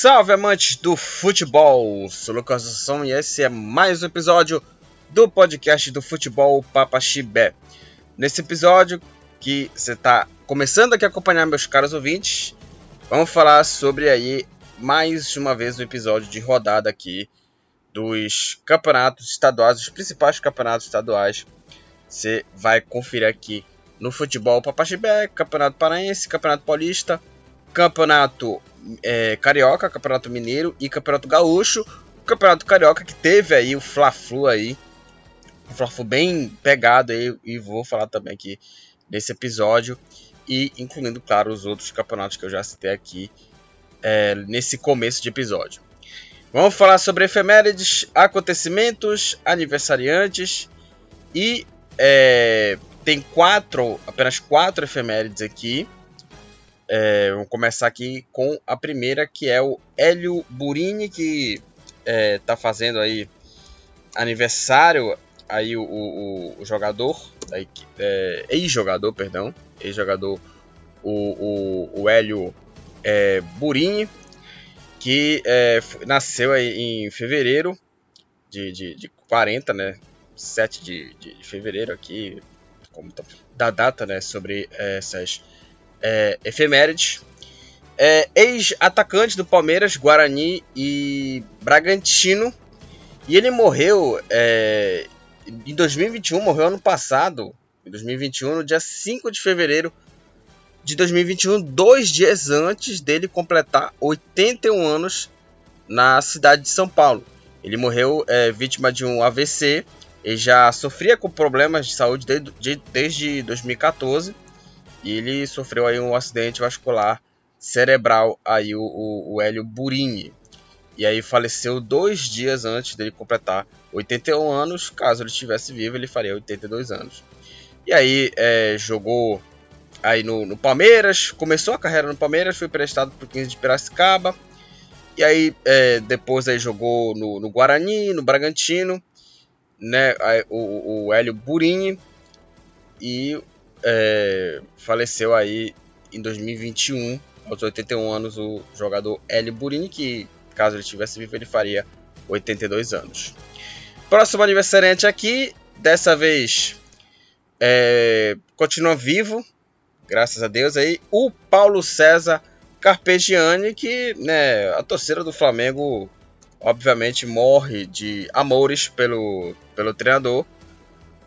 salve amantes do futebol! Sou Lucas Assunção e esse é mais um episódio do podcast do futebol Papa Chibé. Nesse episódio que você está começando aqui a acompanhar meus caros ouvintes, vamos falar sobre aí mais uma vez um episódio de rodada aqui dos campeonatos estaduais, os principais campeonatos estaduais. Você vai conferir aqui no futebol Papa Chibé, Campeonato Paraense, Campeonato Paulista, Campeonato é, Carioca, Campeonato Mineiro e Campeonato Gaúcho. O Campeonato Carioca que teve aí o Fla-Flu aí, um Fla-Flu bem pegado aí e vou falar também aqui nesse episódio e incluindo, claro, os outros campeonatos que eu já citei aqui é, nesse começo de episódio. Vamos falar sobre efemérides, acontecimentos, aniversariantes e é, tem quatro, apenas quatro efemérides aqui é, vamos começar aqui com a primeira, que é o Hélio Burini, que é, tá fazendo aí aniversário, aí o, o, o jogador, é, ex-jogador, perdão, ex-jogador, o, o, o Hélio é, Burini, que é, nasceu aí em fevereiro de, de, de 40, né? 7 de, de fevereiro aqui, como tá, da data, né? Sobre é, essas é, efemérides. É, Ex-atacante do Palmeiras, Guarani e Bragantino. E ele morreu é, em 2021, morreu ano passado, em 2021, no dia 5 de fevereiro de 2021, dois dias antes dele completar 81 anos na cidade de São Paulo. Ele morreu é, vítima de um AVC e já sofria com problemas de saúde desde, de, desde 2014 e ele sofreu aí um acidente vascular cerebral, aí o, o, o Hélio Burini. E aí faleceu dois dias antes dele completar 81 anos. Caso ele estivesse vivo, ele faria 82 anos. E aí é, jogou aí no, no, Palmeiras, começou a carreira no Palmeiras, foi prestado para o 15 de Piracicaba. E aí é, depois aí jogou no, no, Guarani, no Bragantino, né, aí, o, o Hélio Burini. E é, faleceu aí em 2021, aos 81 anos, o jogador Hélio Burini, que caso ele estivesse vivo, ele faria 82 anos. Próximo aniversariante aqui, dessa vez é, continua vivo, graças a Deus aí, o Paulo César Carpegiani, que né, a torcida do Flamengo obviamente morre de amores pelo, pelo treinador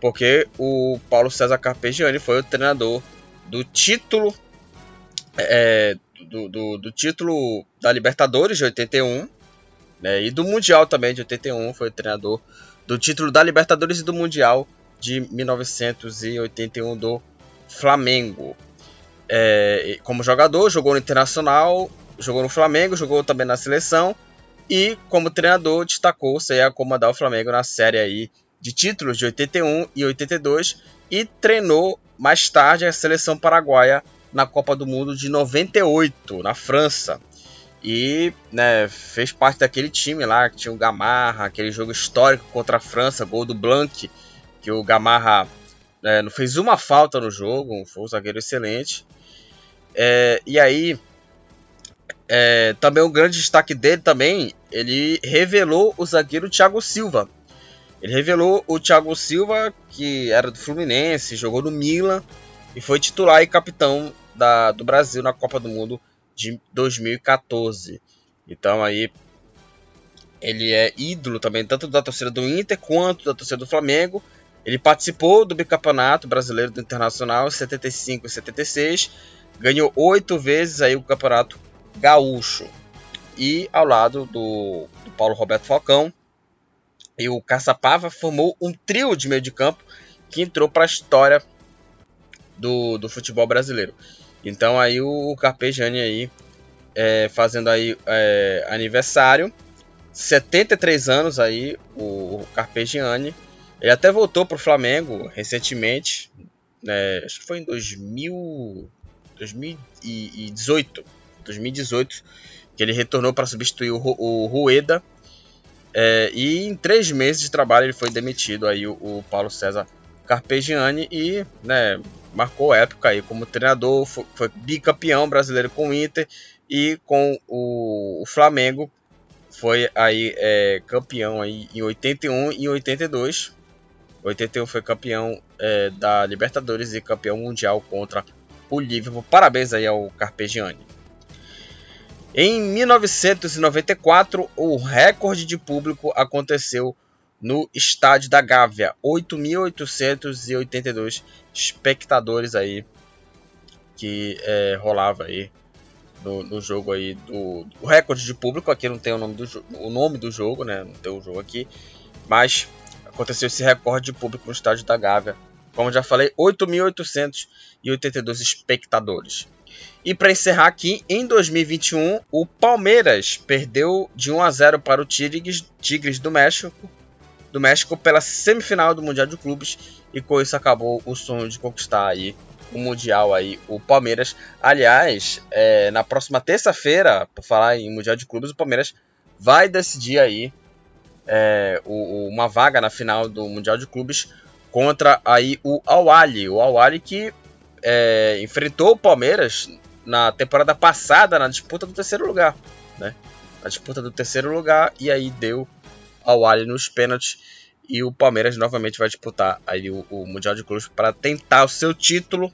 porque o Paulo César Carpegiani foi o treinador do título é, do, do, do, título da Libertadores de 81 né, e do Mundial também de 81 foi o treinador do título da Libertadores e do Mundial de 1981 do Flamengo. É, como jogador, jogou no Internacional, jogou no Flamengo, jogou também na seleção e como treinador destacou-se a comandar o Flamengo na série aí de títulos de 81 e 82 e treinou mais tarde a seleção paraguaia na Copa do Mundo de 98 na França. E né, fez parte daquele time lá que tinha o Gamarra, aquele jogo histórico contra a França, gol do Blanc, que o Gamarra é, não fez uma falta no jogo, foi um zagueiro excelente. É, e aí, é, também um grande destaque dele também, ele revelou o zagueiro Thiago Silva, ele revelou o Thiago Silva, que era do Fluminense, jogou no Milan e foi titular e capitão da, do Brasil na Copa do Mundo de 2014. Então aí ele é ídolo também tanto da torcida do Inter quanto da torcida do Flamengo. Ele participou do bicampeonato brasileiro do Internacional 75 e 76, ganhou oito vezes aí o campeonato gaúcho. E ao lado do, do Paulo Roberto Falcão, e o Caçapava formou um trio de meio de campo que entrou para a história do, do futebol brasileiro. Então aí o Carpegiani aí é, fazendo aí é, aniversário, 73 anos aí o, Carpegiani. Ele até voltou para o Flamengo recentemente, né, acho que foi em 2000, 2018, 2018 que ele retornou para substituir o, o Rueda é, e em três meses de trabalho ele foi demitido aí o, o Paulo César Carpegiani e né, marcou época aí como treinador, foi, foi, bicampeão brasileiro com o Inter, e com o, o Flamengo foi aí é, campeão aí em 81 e 82. 81 foi campeão é, da Libertadores e campeão mundial contra o Liverpool. Parabéns aí ao Carpegiani. Em 1994, o recorde de público aconteceu no estádio da Gávea, 8.882 espectadores aí que é, rolava aí no, no, jogo aí do, do, recorde de público. Aqui não tem o nome do, o nome do jogo, né? Não tem o jogo aqui, mas aconteceu esse recorde de público no estádio da Gávea. Como já falei, 8.882 espectadores. E para encerrar aqui, em 2021, o Palmeiras perdeu de 1 a 0 para o Tigres, Tigres do México do México pela semifinal do Mundial de Clubes e com isso acabou o sonho de conquistar aí o Mundial aí, o Palmeiras. Aliás, é, na próxima terça-feira, por falar em Mundial de Clubes, o Palmeiras vai decidir aí é, o, uma vaga na final do Mundial de Clubes contra aí o Awali, o Awali que é, enfrentou o Palmeiras na temporada passada na disputa do terceiro lugar, né? Na disputa do terceiro lugar e aí deu ao Ali nos pênaltis. E o Palmeiras novamente vai disputar aí o, o Mundial de Clubes para tentar o seu título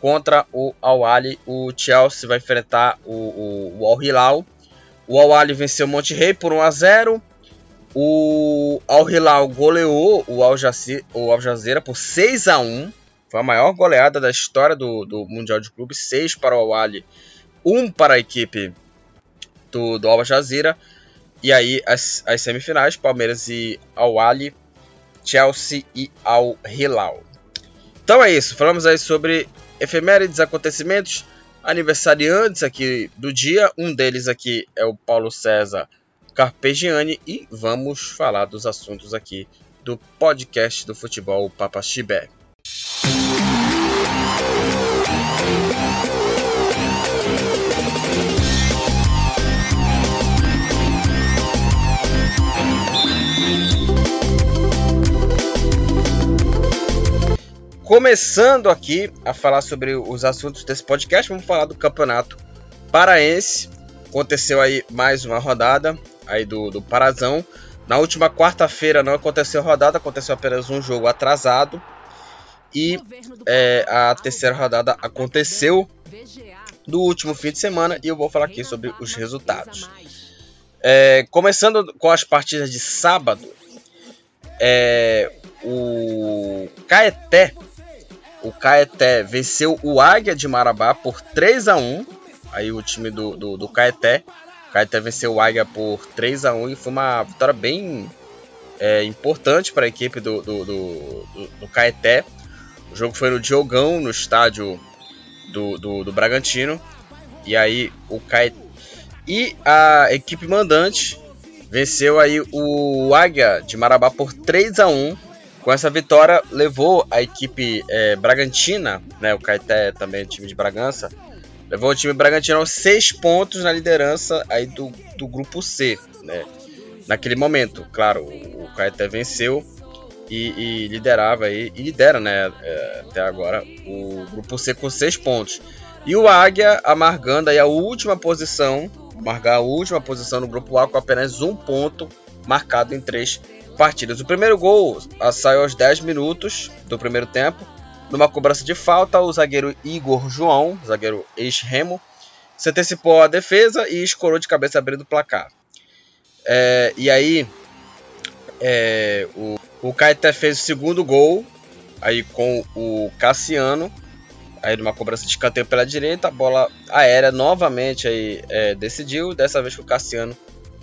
contra o Al Ali. O Chelsea vai enfrentar o, o, o Al Hilal. O Al Ali venceu o Monte Rei por 1 a 0. O Al Hilal goleou o Al, Jazeera, o Al Jazeera por 6 a 1. Foi a maior goleada da história do, do Mundial de Clubes. 6 para o Al Ali, 1 para a equipe do, do Al Jazeera. E aí, as, as semifinais, Palmeiras e Al Ali, Chelsea e Al Hilal. Então é isso, falamos aí sobre efemérides, acontecimentos, aniversariantes aqui do dia. Um deles aqui é o Paulo César Carpegiani e vamos falar dos assuntos aqui do podcast do futebol Papa Chibé. Começando aqui a falar sobre os assuntos desse podcast, vamos falar do Campeonato Paraense. Aconteceu aí mais uma rodada aí do, do Parazão. Na última quarta-feira não aconteceu rodada, aconteceu apenas um jogo atrasado. E é, a terceira rodada aconteceu no último fim de semana e eu vou falar aqui sobre os resultados. É, começando com as partidas de sábado, é, o Caeté o Caeté venceu o Águia de Marabá por 3 a 1 Aí o time do, do, do Caeté. O Caeté venceu o Águia por 3 a 1 e foi uma vitória bem é, importante para a equipe do, do, do, do, Caeté. O jogo foi no Diogão, no estádio do, do, do Bragantino. E aí o Caeté. E a equipe mandante venceu aí o Águia de Marabá por 3 a 1 com essa vitória, levou a equipe é, Bragantina, né, o Caeté também é time de Bragança, levou o time Bragantino aos seis pontos na liderança aí do, do grupo C, né? Naquele momento, claro, o, Caeté venceu e, e, liderava aí, e lidera, né, é, até agora, o grupo C com seis pontos. E o Águia amargando aí a última posição, amargar a última posição no grupo A com apenas um ponto marcado em três partidas. O primeiro gol saiu aos 10 minutos do primeiro tempo. Numa cobrança de falta, o zagueiro Igor João, zagueiro ex-remo, se antecipou a defesa e escorou de cabeça abrindo o placar. É, e aí, é, o, o Caeté fez o segundo gol, aí com o Cassiano, aí numa cobrança de escanteio pela direita, a bola aérea novamente aí é, decidiu, dessa vez com o Cassiano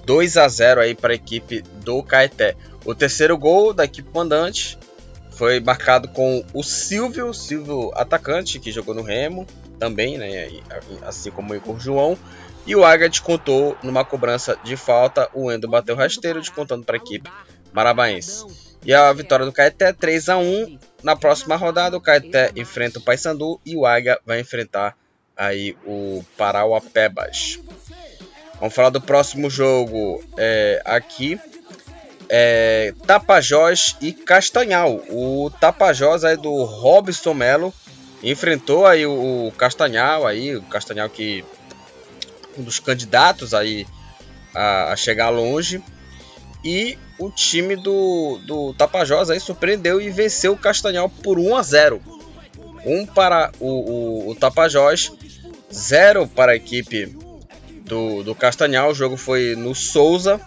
2 a 0 aí para a equipe do Caeté. O terceiro gol da equipe mandante foi marcado com o Silvio, Silvio atacante, que jogou no Remo também, né, assim como o Igor João. E o Águia descontou numa cobrança de falta, o Endo bateu rasteiro, descontando para a equipe marabaense. E a vitória do Caeté 3 a 1 Na próxima rodada, o Caeté enfrenta o Paysandu e o Águia vai enfrentar aí o Parauapebas. Vamos falar do próximo jogo é, aqui é, Tapajós e Castanhal. O Tapajós aí do Robson Melo enfrentou aí o, Castanhal aí, o Castanhal que um dos candidatos aí a, a chegar longe. E o time do, do Tapajós aí surpreendeu e venceu o Castanhal por 1 a 0. 1 para o, o, o Tapajós, 0 para a equipe do, do Castanhal. O jogo foi no Souza.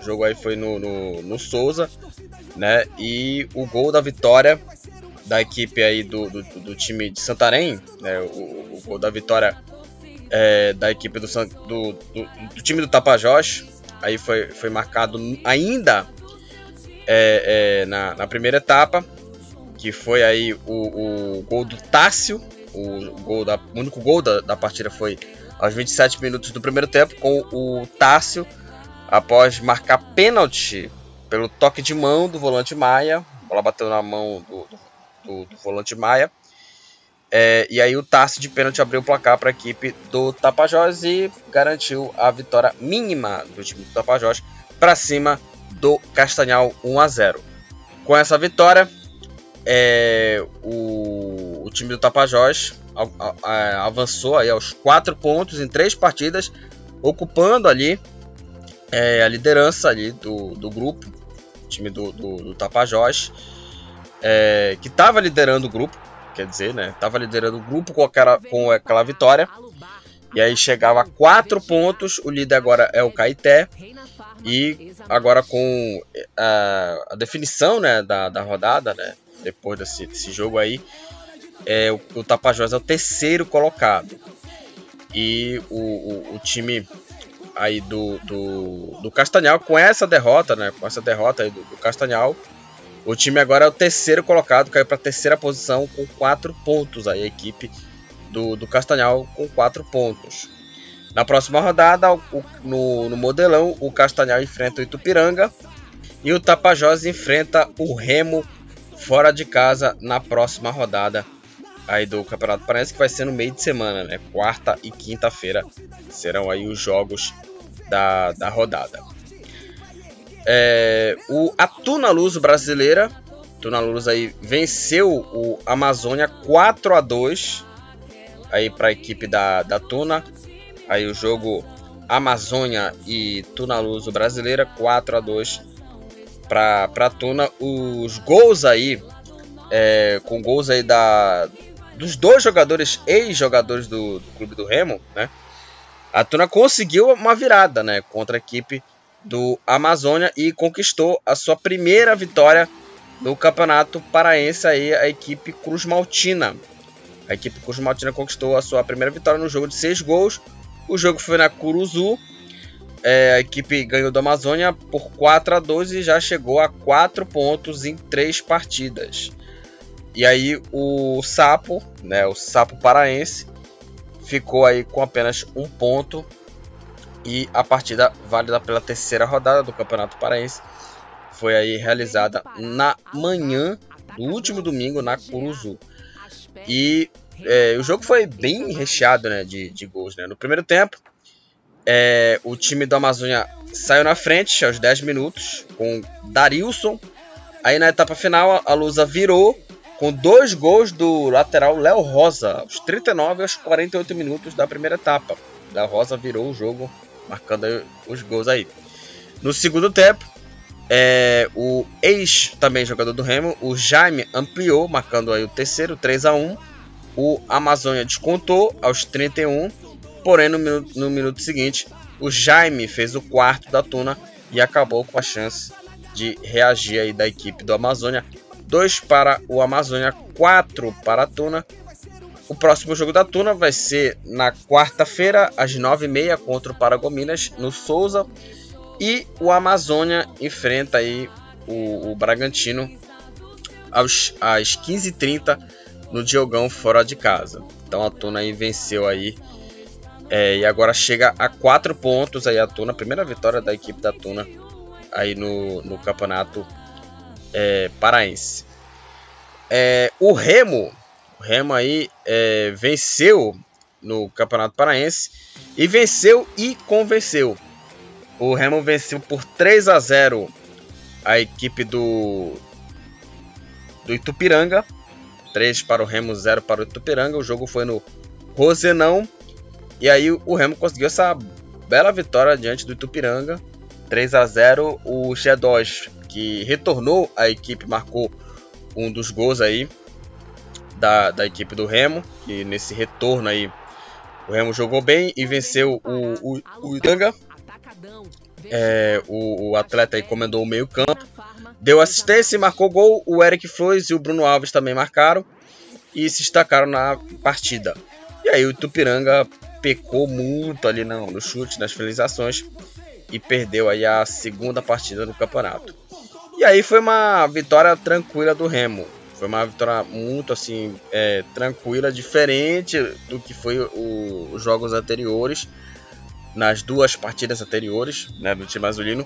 O jogo aí foi no, no, no Souza. Né? E o gol da vitória da equipe aí do, do, do time de Santarém, né? o, o gol da vitória é, da equipe do, do, do, time do Tapajós, aí foi, foi marcado ainda é, é, na, na, primeira etapa, que foi aí o, o gol do Tássio, o, gol da, o único gol da, da partida foi aos 27 minutos do primeiro tempo, com o Tássio, após marcar pênalti pelo toque de mão do volante Maia, a bola bateu na mão do, do, do volante Maia. É, e aí o Tássio de pênalti abriu o placar para a equipe do Tapajós e garantiu a vitória mínima do time do Tapajós para cima do Castanhal 1 a 0. Com essa vitória, é, o, o, time do Tapajós avançou aí aos 4 pontos em 3 partidas, ocupando ali é, a liderança ali do, do grupo, time do, do, do Tapajós é, que estava liderando o grupo, quer dizer, né? Estava liderando o grupo com aquela, com aquela vitória. E aí chegava a quatro pontos. O líder agora é o Caeté. E agora com a, a definição né, da, da rodada, né? Depois desse, desse jogo aí, é, o, o Tapajós é o terceiro colocado. E o, o, o time aí do, do, do Castanhal, com essa derrota, né? Com essa derrota aí do, do Castanhal, o time agora é o terceiro colocado, caiu para a terceira posição com quatro pontos. Aí a equipe do, do Castanhal com quatro pontos. Na próxima rodada, o, no, no modelão, o Castanhal enfrenta o Itupiranga e o Tapajós enfrenta o Remo fora de casa na próxima rodada aí do Campeonato Paranaense, que vai ser no meio de semana, né? Quarta e quinta-feira serão aí os jogos da, da rodada. É, o Atuna Luz brasileira, Atuna Luz aí venceu o Amazônia 4 a 2 aí para a equipe da, da Tuna. Aí o jogo Amazônia e Tuna Luz brasileira 4 a 2 para para Tuna. Os gols aí é, com gols aí da dos dois jogadores ex-jogadores do, do clube do Remo, né? A Tuna conseguiu uma virada, né, contra a equipe do Amazônia e conquistou a sua primeira vitória no Campeonato Paraense aí a equipe Cruz Maltina. A equipe Cruz Maltina conquistou a sua primeira vitória no jogo de seis gols. O jogo foi na Curuzu. É, a equipe ganhou do Amazônia por 4 a 2 e já chegou a 4 pontos em três partidas. E aí o Sapo, né, o Sapo Paraense, ficou aí com apenas um ponto e a partida válida pela terceira rodada do Campeonato Paraense foi aí realizada na manhã do último domingo na Curuzu. E é, o jogo foi bem recheado né, de, de gols. Né? No primeiro tempo, é, o time do Amazônia saiu na frente aos 10 minutos com Darilson. Aí na etapa final, a Lusa virou com dois gols do lateral Léo Rosa, aos 39 e aos 48 minutos da primeira etapa. Léo Rosa virou o jogo marcando os gols aí. No segundo tempo, é, o ex também jogador do Remo, o Jaime ampliou, marcando aí o terceiro, 3 a 1 O Amazônia descontou aos 31, porém no no minuto seguinte, o Jaime fez o quarto da Tuna e acabou com a chance de reagir aí da equipe do Amazônia. 2 para o Amazônia, 4 para a Tuna o próximo jogo da Tuna vai ser na quarta-feira, às 9h30, contra o Paragominas, no Souza. E o Amazônia enfrenta aí o, o Bragantino aos, às 15h30 no Diogão fora de casa. Então a Tuna aí venceu aí. É, e agora chega a 4 pontos aí a Tuna. Primeira vitória da equipe da Tuna aí no, no campeonato é, paraense. É, o Remo o Remo aí é, venceu no Campeonato Paraense e venceu e convenceu. O Remo venceu por 3 a 0 a equipe do do Itupiranga. 3 para o Remo, 0 para o Itupiranga. O jogo foi no Rosenão. E aí o Remo conseguiu essa bela vitória diante do Itupiranga, 3 a 0. O G2 que retornou à equipe marcou um dos gols aí da, da equipe do Remo, que nesse retorno aí o Remo jogou bem e venceu o, o, o Itanga. É, o, o, atleta aí comandou o meio campo, deu assistência e marcou gol. O Eric Flores e o Bruno Alves também marcaram e se destacaram na partida. E aí o Tupiranga pecou muito ali no, no chute, nas finalizações e perdeu aí a segunda partida do campeonato. E aí foi uma vitória tranquila do Remo. Foi uma vitória muito assim é, tranquila, diferente do que foi o, os jogos anteriores, nas duas partidas anteriores né, do time azulino.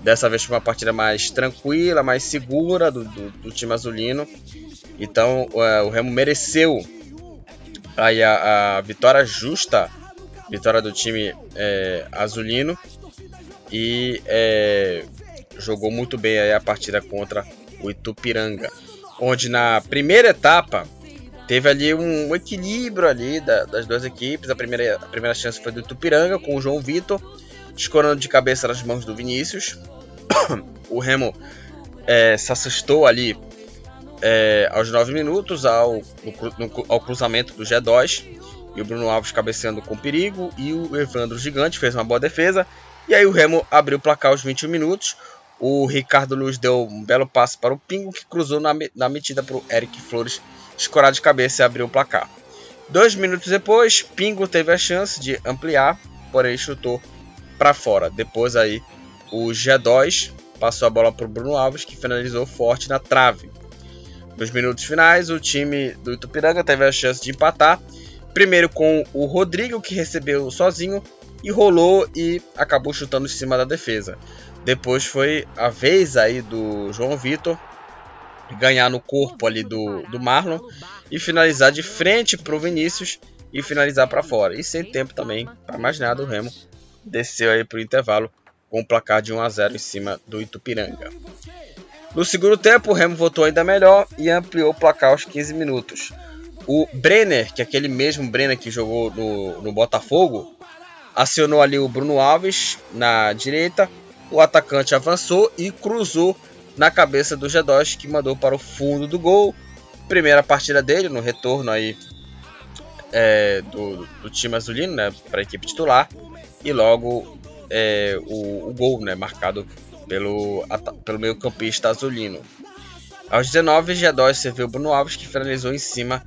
Dessa vez foi uma partida mais tranquila, mais segura do, do, do time azulino. Então é, o Remo mereceu aí a, a, vitória justa, vitória do time é, azulino e é, jogou muito bem a partida contra o Itupiranga onde na primeira etapa teve ali um, equilíbrio ali da, das duas equipes. A primeira, a primeira chance foi do Tupiranga com o João Vitor escorando de cabeça nas mãos do Vinícius. o Remo é, se assustou ali é, aos 9 minutos ao, no, no, ao cruzamento do G2 e o Bruno Alves cabeceando com perigo e o Evandro Gigante fez uma boa defesa e aí o Remo abriu o placar aos 21 minutos o Ricardo Luiz deu um belo passe para o Pingo, que cruzou na, na metida para o Eric Flores escorar de cabeça e abrir o placar. Dois minutos depois, Pingo teve a chance de ampliar, porém chutou para fora. Depois aí o G2 passou a bola para o Bruno Alves, que finalizou forte na trave. Nos minutos finais, o time do Itupiranga teve a chance de empatar. Primeiro com o Rodrigo, que recebeu sozinho e rolou e acabou chutando em cima da defesa. Depois foi a vez aí do João Vitor ganhar no corpo ali do, do Marlon e finalizar de frente para o Vinícius e finalizar para fora. E sem tempo também para mais nada, o Remo desceu aí para o intervalo com o placar de 1 a 0 em cima do Itupiranga. No segundo tempo, o Remo voltou ainda melhor e ampliou o placar aos 15 minutos. O Brenner, que é aquele mesmo Brenner que jogou no, no Botafogo, acionou ali o Bruno Alves na direita o atacante avançou e cruzou na cabeça do G2 que mandou para o fundo do gol. Primeira partida dele no retorno aí é, do, do, time azulino, né, para a equipe titular e logo é, o, o, gol, né, marcado pelo, pelo meio campista azulino. Aos 19, G2 serviu o Bruno Alves que finalizou em cima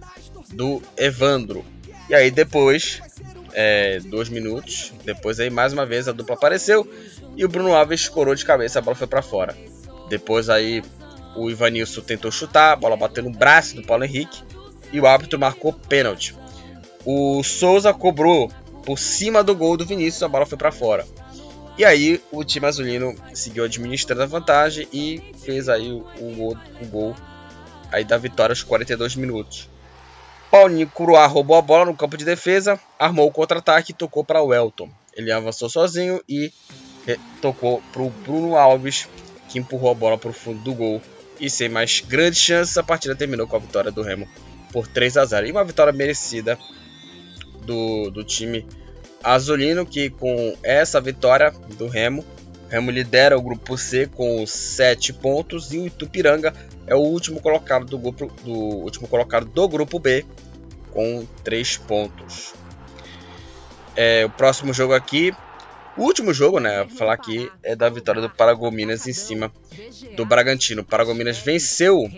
do Evandro. E aí depois, é, dois minutos, depois aí mais uma vez a dupla apareceu e o Bruno Alves escorou de cabeça, a bola foi para fora. Depois aí o Ivanilson tentou chutar, a bola bateu no braço do Paulo Henrique e o árbitro marcou pênalti. O Souza cobrou por cima do gol do Vinícius, a bola foi para fora. E aí o time azulino seguiu administrando a vantagem e fez aí o, o, gol, o gol aí da vitória aos 42 minutos. Paulinho Curuá roubou a bola no campo de defesa, armou o contra-ataque e tocou para o Elton. Ele avançou sozinho e tocou para o Bruno Alves, que empurrou a bola para o fundo do gol. E sem mais grandes chances, a partida terminou com a vitória do Remo por 3 a 0. E uma vitória merecida do, do time azulino, que com essa vitória do Remo, Remo lidera o grupo C com 7 pontos e o Itupiranga é o último colocado do grupo, do, último colocado do grupo B com 3 pontos. É, o próximo jogo aqui o último jogo, né, vou falar aqui, é da vitória do Paragominas em cima do Bragantino. O Paragominas venceu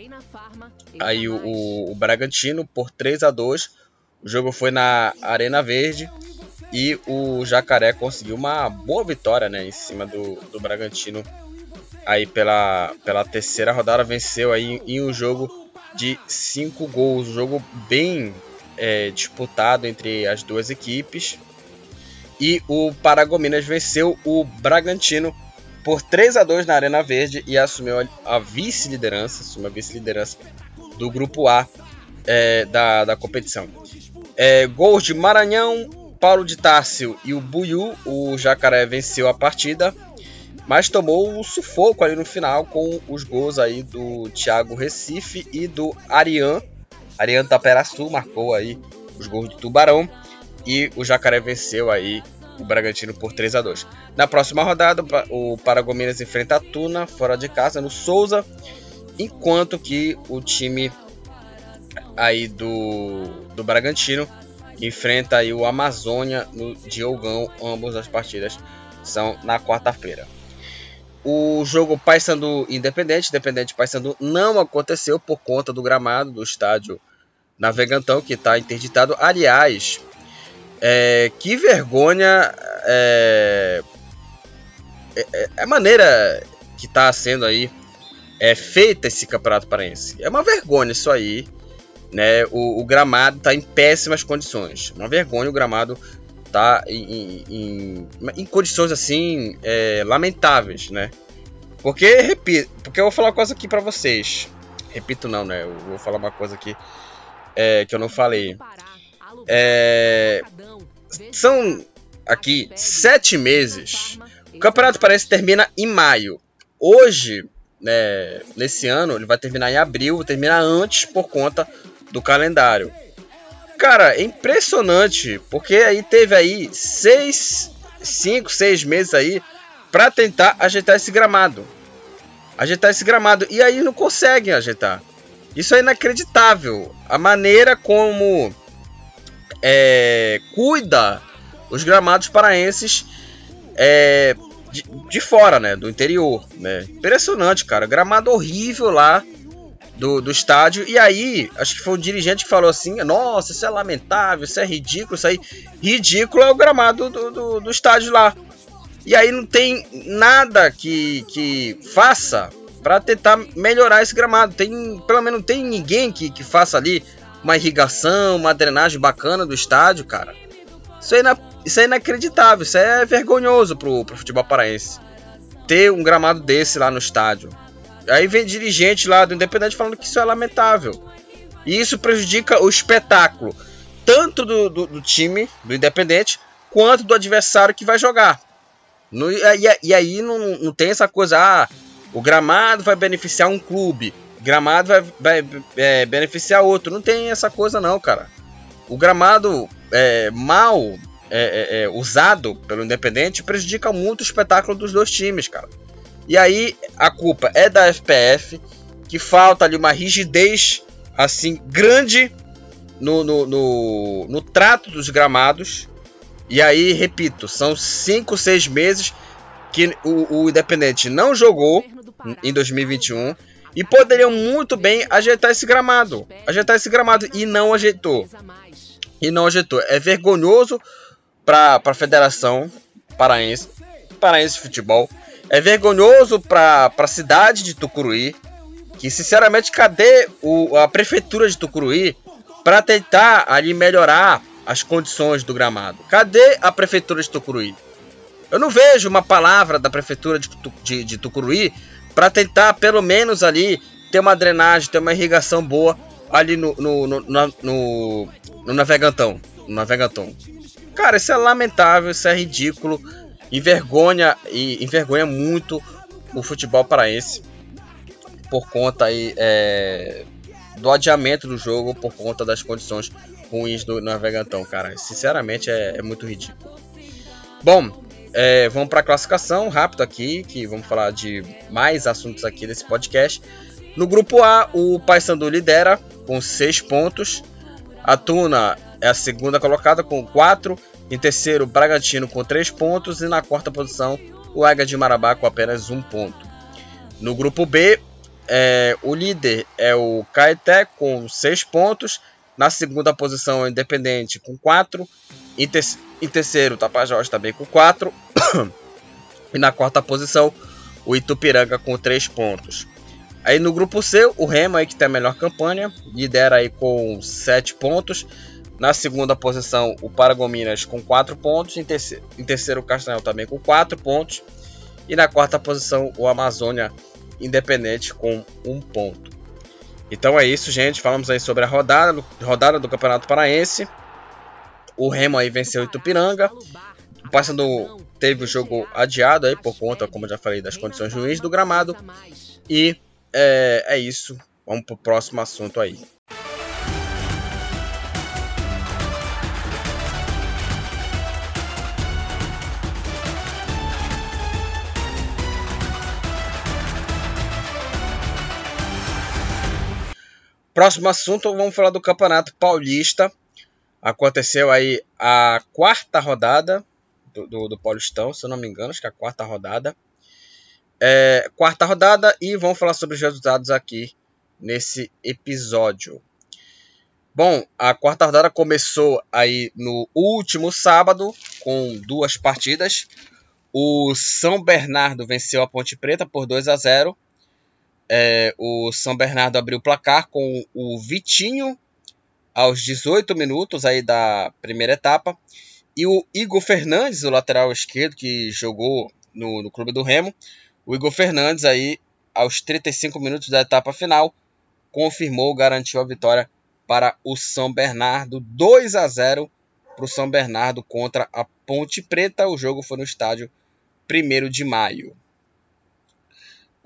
aí o, o, o Bragantino por 3 a 2 O jogo foi na Arena Verde e o Jacaré conseguiu uma boa vitória né, em cima do, do Bragantino aí pela, pela terceira rodada. Venceu aí em um jogo de 5 gols. Um jogo bem é, disputado entre as duas equipes e o Paragominas venceu o Bragantino por 3 a 2 na Arena Verde e assumiu a vice-liderança, assumiu a vice-liderança do grupo A é, da, da competição. É, gols de Maranhão, Paulo de Tárcio e o Buiu, o Jacaré venceu a partida, mas tomou um sufoco ali no final com os gols aí do Thiago Recife e do Arian. Arian Taperaçu marcou aí os gols de Tubarão. E o Jacaré venceu aí o Bragantino por 3 a 2. Na próxima rodada, o Paragominas enfrenta a Tuna fora de casa no Souza, enquanto que o time aí do, do Bragantino enfrenta aí o Amazônia no Diogão. Ambas as partidas são na quarta-feira. O jogo Paysandu Independente, Independente Paysandu não aconteceu por conta do gramado do estádio Navegantão que está interditado. Aliás, é, que vergonha é, é, é, a maneira que está sendo aí é feita esse campeonato paraense. É uma vergonha isso aí, né? O, o gramado está em péssimas condições. Uma vergonha o gramado tá em, em, em condições assim é, lamentáveis, né? Porque repito, porque eu vou falar uma coisa aqui para vocês. Repito não, né? Eu vou falar uma coisa aqui é, que eu não falei. É, são aqui sete meses. O campeonato parece termina em maio. Hoje, né, nesse ano, ele vai terminar em abril, terminar antes por conta do calendário. Cara, é impressionante, porque aí teve aí seis, cinco, seis meses aí para tentar ajeitar esse gramado. Ajeitar esse gramado. E aí não conseguem ajeitar. Isso é inacreditável. A maneira como é, cuida os gramados paraenses é, de, de, fora, né? Do interior, né? Impressionante, cara. Gramado horrível lá do, do estádio. E aí, acho que foi um dirigente que falou assim: Nossa, isso é lamentável, isso é ridículo, isso aí. Ridículo é o gramado do, do, do estádio lá. E aí não tem nada que, que faça para tentar melhorar esse gramado. Tem, pelo menos não tem ninguém que, que faça ali uma irrigação, uma drenagem bacana do estádio, cara. Isso é, ina, isso é inacreditável, isso é vergonhoso pro, pro futebol paraense. Ter um gramado desse lá no estádio. Aí vem dirigente lá do Independente falando que isso é lamentável. E isso prejudica o espetáculo, tanto do, do, do time, do Independente, quanto do adversário que vai jogar. No, e, e, aí não, não tem essa coisa, ah, o gramado vai beneficiar um clube, gramado vai, vai é, beneficiar outro. Não tem essa coisa não, cara. O gramado é, mal é, é, é usado pelo Independente prejudica muito o espetáculo dos dois times, cara. E aí a culpa é da FPF, que falta ali uma rigidez assim grande no, no, no, no trato dos gramados. E aí, repito, são 5, 6 meses que o, o Independente não jogou em 2021 e poderiam muito bem ajeitar esse gramado. Ajeitar esse gramado e não ajeitou. E não ajeitou. É vergonhoso para a Federação Paraense, Paraense de Futebol. É vergonhoso para a cidade de Tucuruí. Que sinceramente, cadê o, a prefeitura de Tucuruí para tentar ali melhorar as condições do gramado? Cadê a prefeitura de Tucuruí? Eu não vejo uma palavra da prefeitura de, de, de Tucuruí para tentar pelo menos ali ter uma drenagem, ter uma irrigação boa ali no, no, no, no, no Navegantão. No Navegantão. Cara, isso é lamentável, isso é ridículo. Envergonha, e envergonha muito o futebol paraense por conta aí, é, do adiamento do jogo, por conta das condições ruins do Navegantão, cara. Sinceramente é, é muito ridículo. Bom, é, vamos para a classificação rápido aqui, que vamos falar de mais assuntos aqui desse podcast. No grupo A, o Paysandu lidera com 6 pontos. A Tuna é a segunda colocada com 4. Em terceiro, Bragantino com 3 pontos. E na quarta posição, o Águia de Marabá com apenas 1 ponto. No grupo B, é, o líder é o Caeté com 6 pontos. Na segunda posição, o Independente com 4. Em, te em terceiro, o Tapajós também com 4. e na quarta posição, o Itupiranga com 3 pontos. Aí no grupo C, o Remo aí que tem a melhor campanha, lidera aí com 7 pontos. Na segunda posição, o Paragominas com 4 pontos. Em terceiro, em terceiro, o Castanhal também com 4 pontos. E na quarta posição, o Amazônia Independente com 1 ponto. Então é isso, gente. Falamos aí sobre a rodada, rodada do Campeonato Paraense. O Remo aí venceu o Itupiranga. O Paysandu teve o jogo adiado aí por conta, como já falei, das condições ruins do gramado. E é, é isso. Vamos pro próximo assunto aí. Próximo assunto, vamos falar do Campeonato Paulista. Aconteceu aí a quarta rodada do, do, do Paulistão, se eu não me engano, acho que é a quarta rodada. É, quarta rodada e vamos falar sobre os resultados aqui nesse episódio. Bom, a quarta rodada começou aí no último sábado com duas partidas. O São Bernardo venceu a Ponte Preta por 2 a 0 é, o São Bernardo abriu o placar com o Vitinho aos 18 minutos aí da primeira etapa. E o Igor Fernandes, o lateral esquerdo que jogou no, no Clube do Remo, o Igor Fernandes aí aos 35 minutos da etapa final confirmou, garantiu a vitória para o São Bernardo, 2 a 0 para o São Bernardo contra a Ponte Preta. O jogo foi no estádio 1 de maio.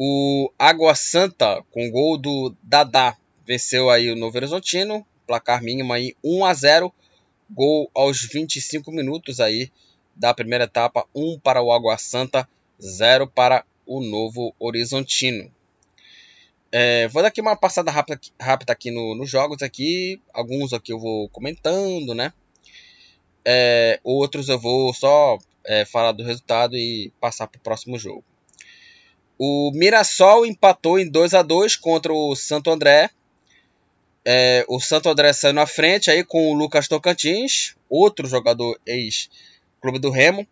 O Água Santa, com gol do Dadá, venceu aí o Novo Horizontino, placar mínimo aí 1 a 0, gol aos 25 minutos aí da primeira etapa, 1 para o Água Santa, 0 para o Novo Horizontino. É, vou dar aqui uma passada rápida, rápida aqui no, nos jogos aqui, alguns aqui eu vou comentando, né? É, outros eu vou só é, falar do resultado e passar para o próximo jogo. O Mirassol empatou em 2 a 2 contra o Santo André. É, o Santo André saiu na frente aí com o Lucas Tocantins, outro jogador ex-clube do Remo.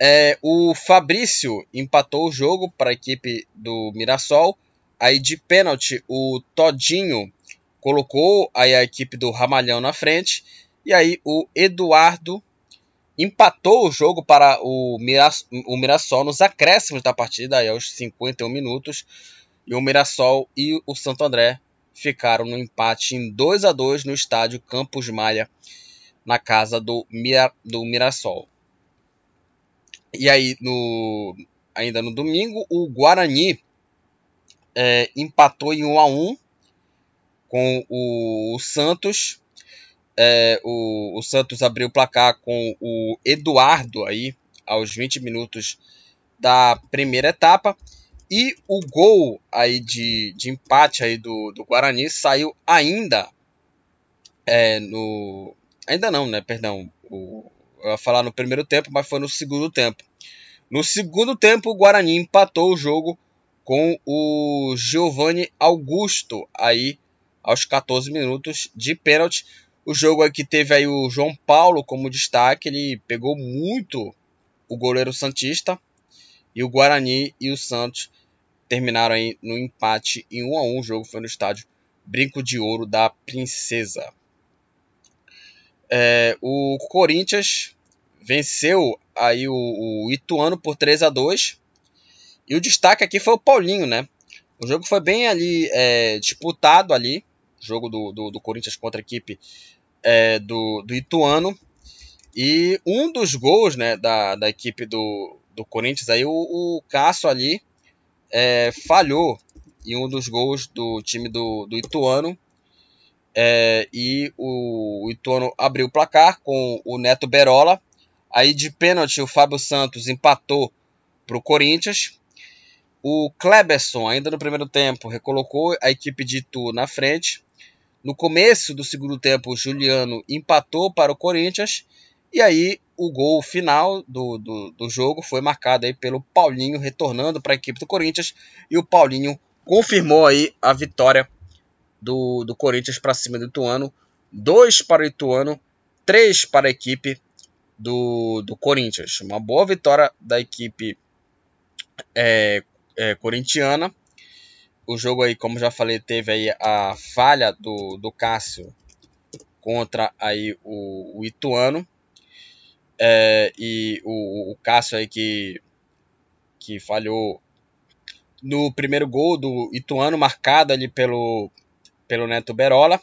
É, o Fabrício empatou o jogo para a equipe do Mirassol. Aí de pênalti, o Todinho colocou aí a equipe do Ramalhão na frente. E aí o Eduardo empatou o jogo para o, Miras, o Mirassol nos acréscimos da partida, aí aos 51 minutos. E o Mirassol e o Santo André ficaram no empate em 2 a 2 no estádio Campos Maia, na casa do, Mira, do Mirassol. E aí, no, ainda no domingo, o Guarani é, empatou em 1 a 1 com o Santos é, o, o, Santos abriu o placar com o Eduardo aí aos 20 minutos da primeira etapa. E o gol aí de, de empate aí do, do Guarani saiu ainda é, no. Ainda não, né? Perdão. O, eu ia falar no primeiro tempo, mas foi no segundo tempo. No segundo tempo, o Guarani empatou o jogo com o Giovanni Augusto aí aos 14 minutos de pênalti. O jogo aqui teve aí o João Paulo como destaque, ele pegou muito o goleiro Santista. E o Guarani e o Santos terminaram aí no empate em 1 a 1. O jogo foi no estádio Brinco de Ouro da Princesa. É, o Corinthians venceu aí o, o, Ituano por 3 a 2 e o destaque aqui foi o Paulinho, né? O jogo foi bem ali é, disputado ali, jogo do, do, do Corinthians contra a equipe é, do, do Ituano. E um dos gols né, da, da equipe do, do Corinthians, aí, o, o Cássio ali é, falhou em um dos gols do time do, do Ituano. É, e o, o Ituano abriu o placar com o Neto Berola. Aí de pênalti o Fábio Santos empatou para o Corinthians. O Kleberson, ainda no primeiro tempo, recolocou a equipe de Itu na frente. No começo do segundo tempo, Juliano empatou para o Corinthians. E aí, o gol final do, do, do jogo foi marcado aí pelo Paulinho, retornando para a equipe do Corinthians. E o Paulinho confirmou aí a vitória do, do Corinthians para cima do Ituano. Dois para o Ituano, três para a equipe do, do Corinthians. Uma boa vitória da equipe é, é, corintiana o jogo aí, como já falei, teve aí a falha do, do Cássio contra aí o, o Ituano. É, e o, o Cássio aí que, que falhou no primeiro gol do Ituano, marcado ali pelo, pelo Neto Berola.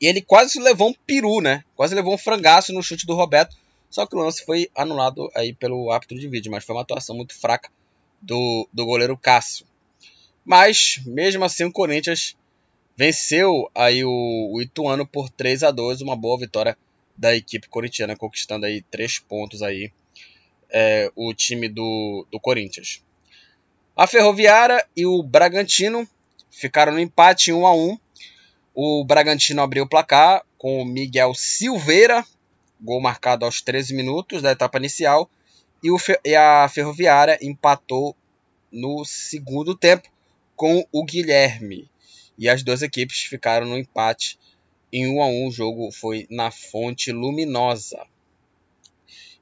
E ele quase levou um peru, né? Quase levou um frangaço no chute do Roberto. Só que o lance foi anulado aí pelo árbitro de vídeo. Mas foi uma atuação muito fraca do, do goleiro Cássio. Mas, mesmo assim, o Corinthians venceu aí o, o Ituano por 3 a 2 uma boa vitória da equipe corintiana, conquistando aí três pontos aí é, o time do, do Corinthians. A Ferroviária e o Bragantino ficaram no empate 1 a 1 O Bragantino abriu o placar com o Miguel Silveira, gol marcado aos 13 minutos da etapa inicial, e, o, e a Ferroviária empatou no segundo tempo com o Guilherme. E as duas equipes ficaram no empate em 1 a 1. O jogo foi na Fonte Luminosa.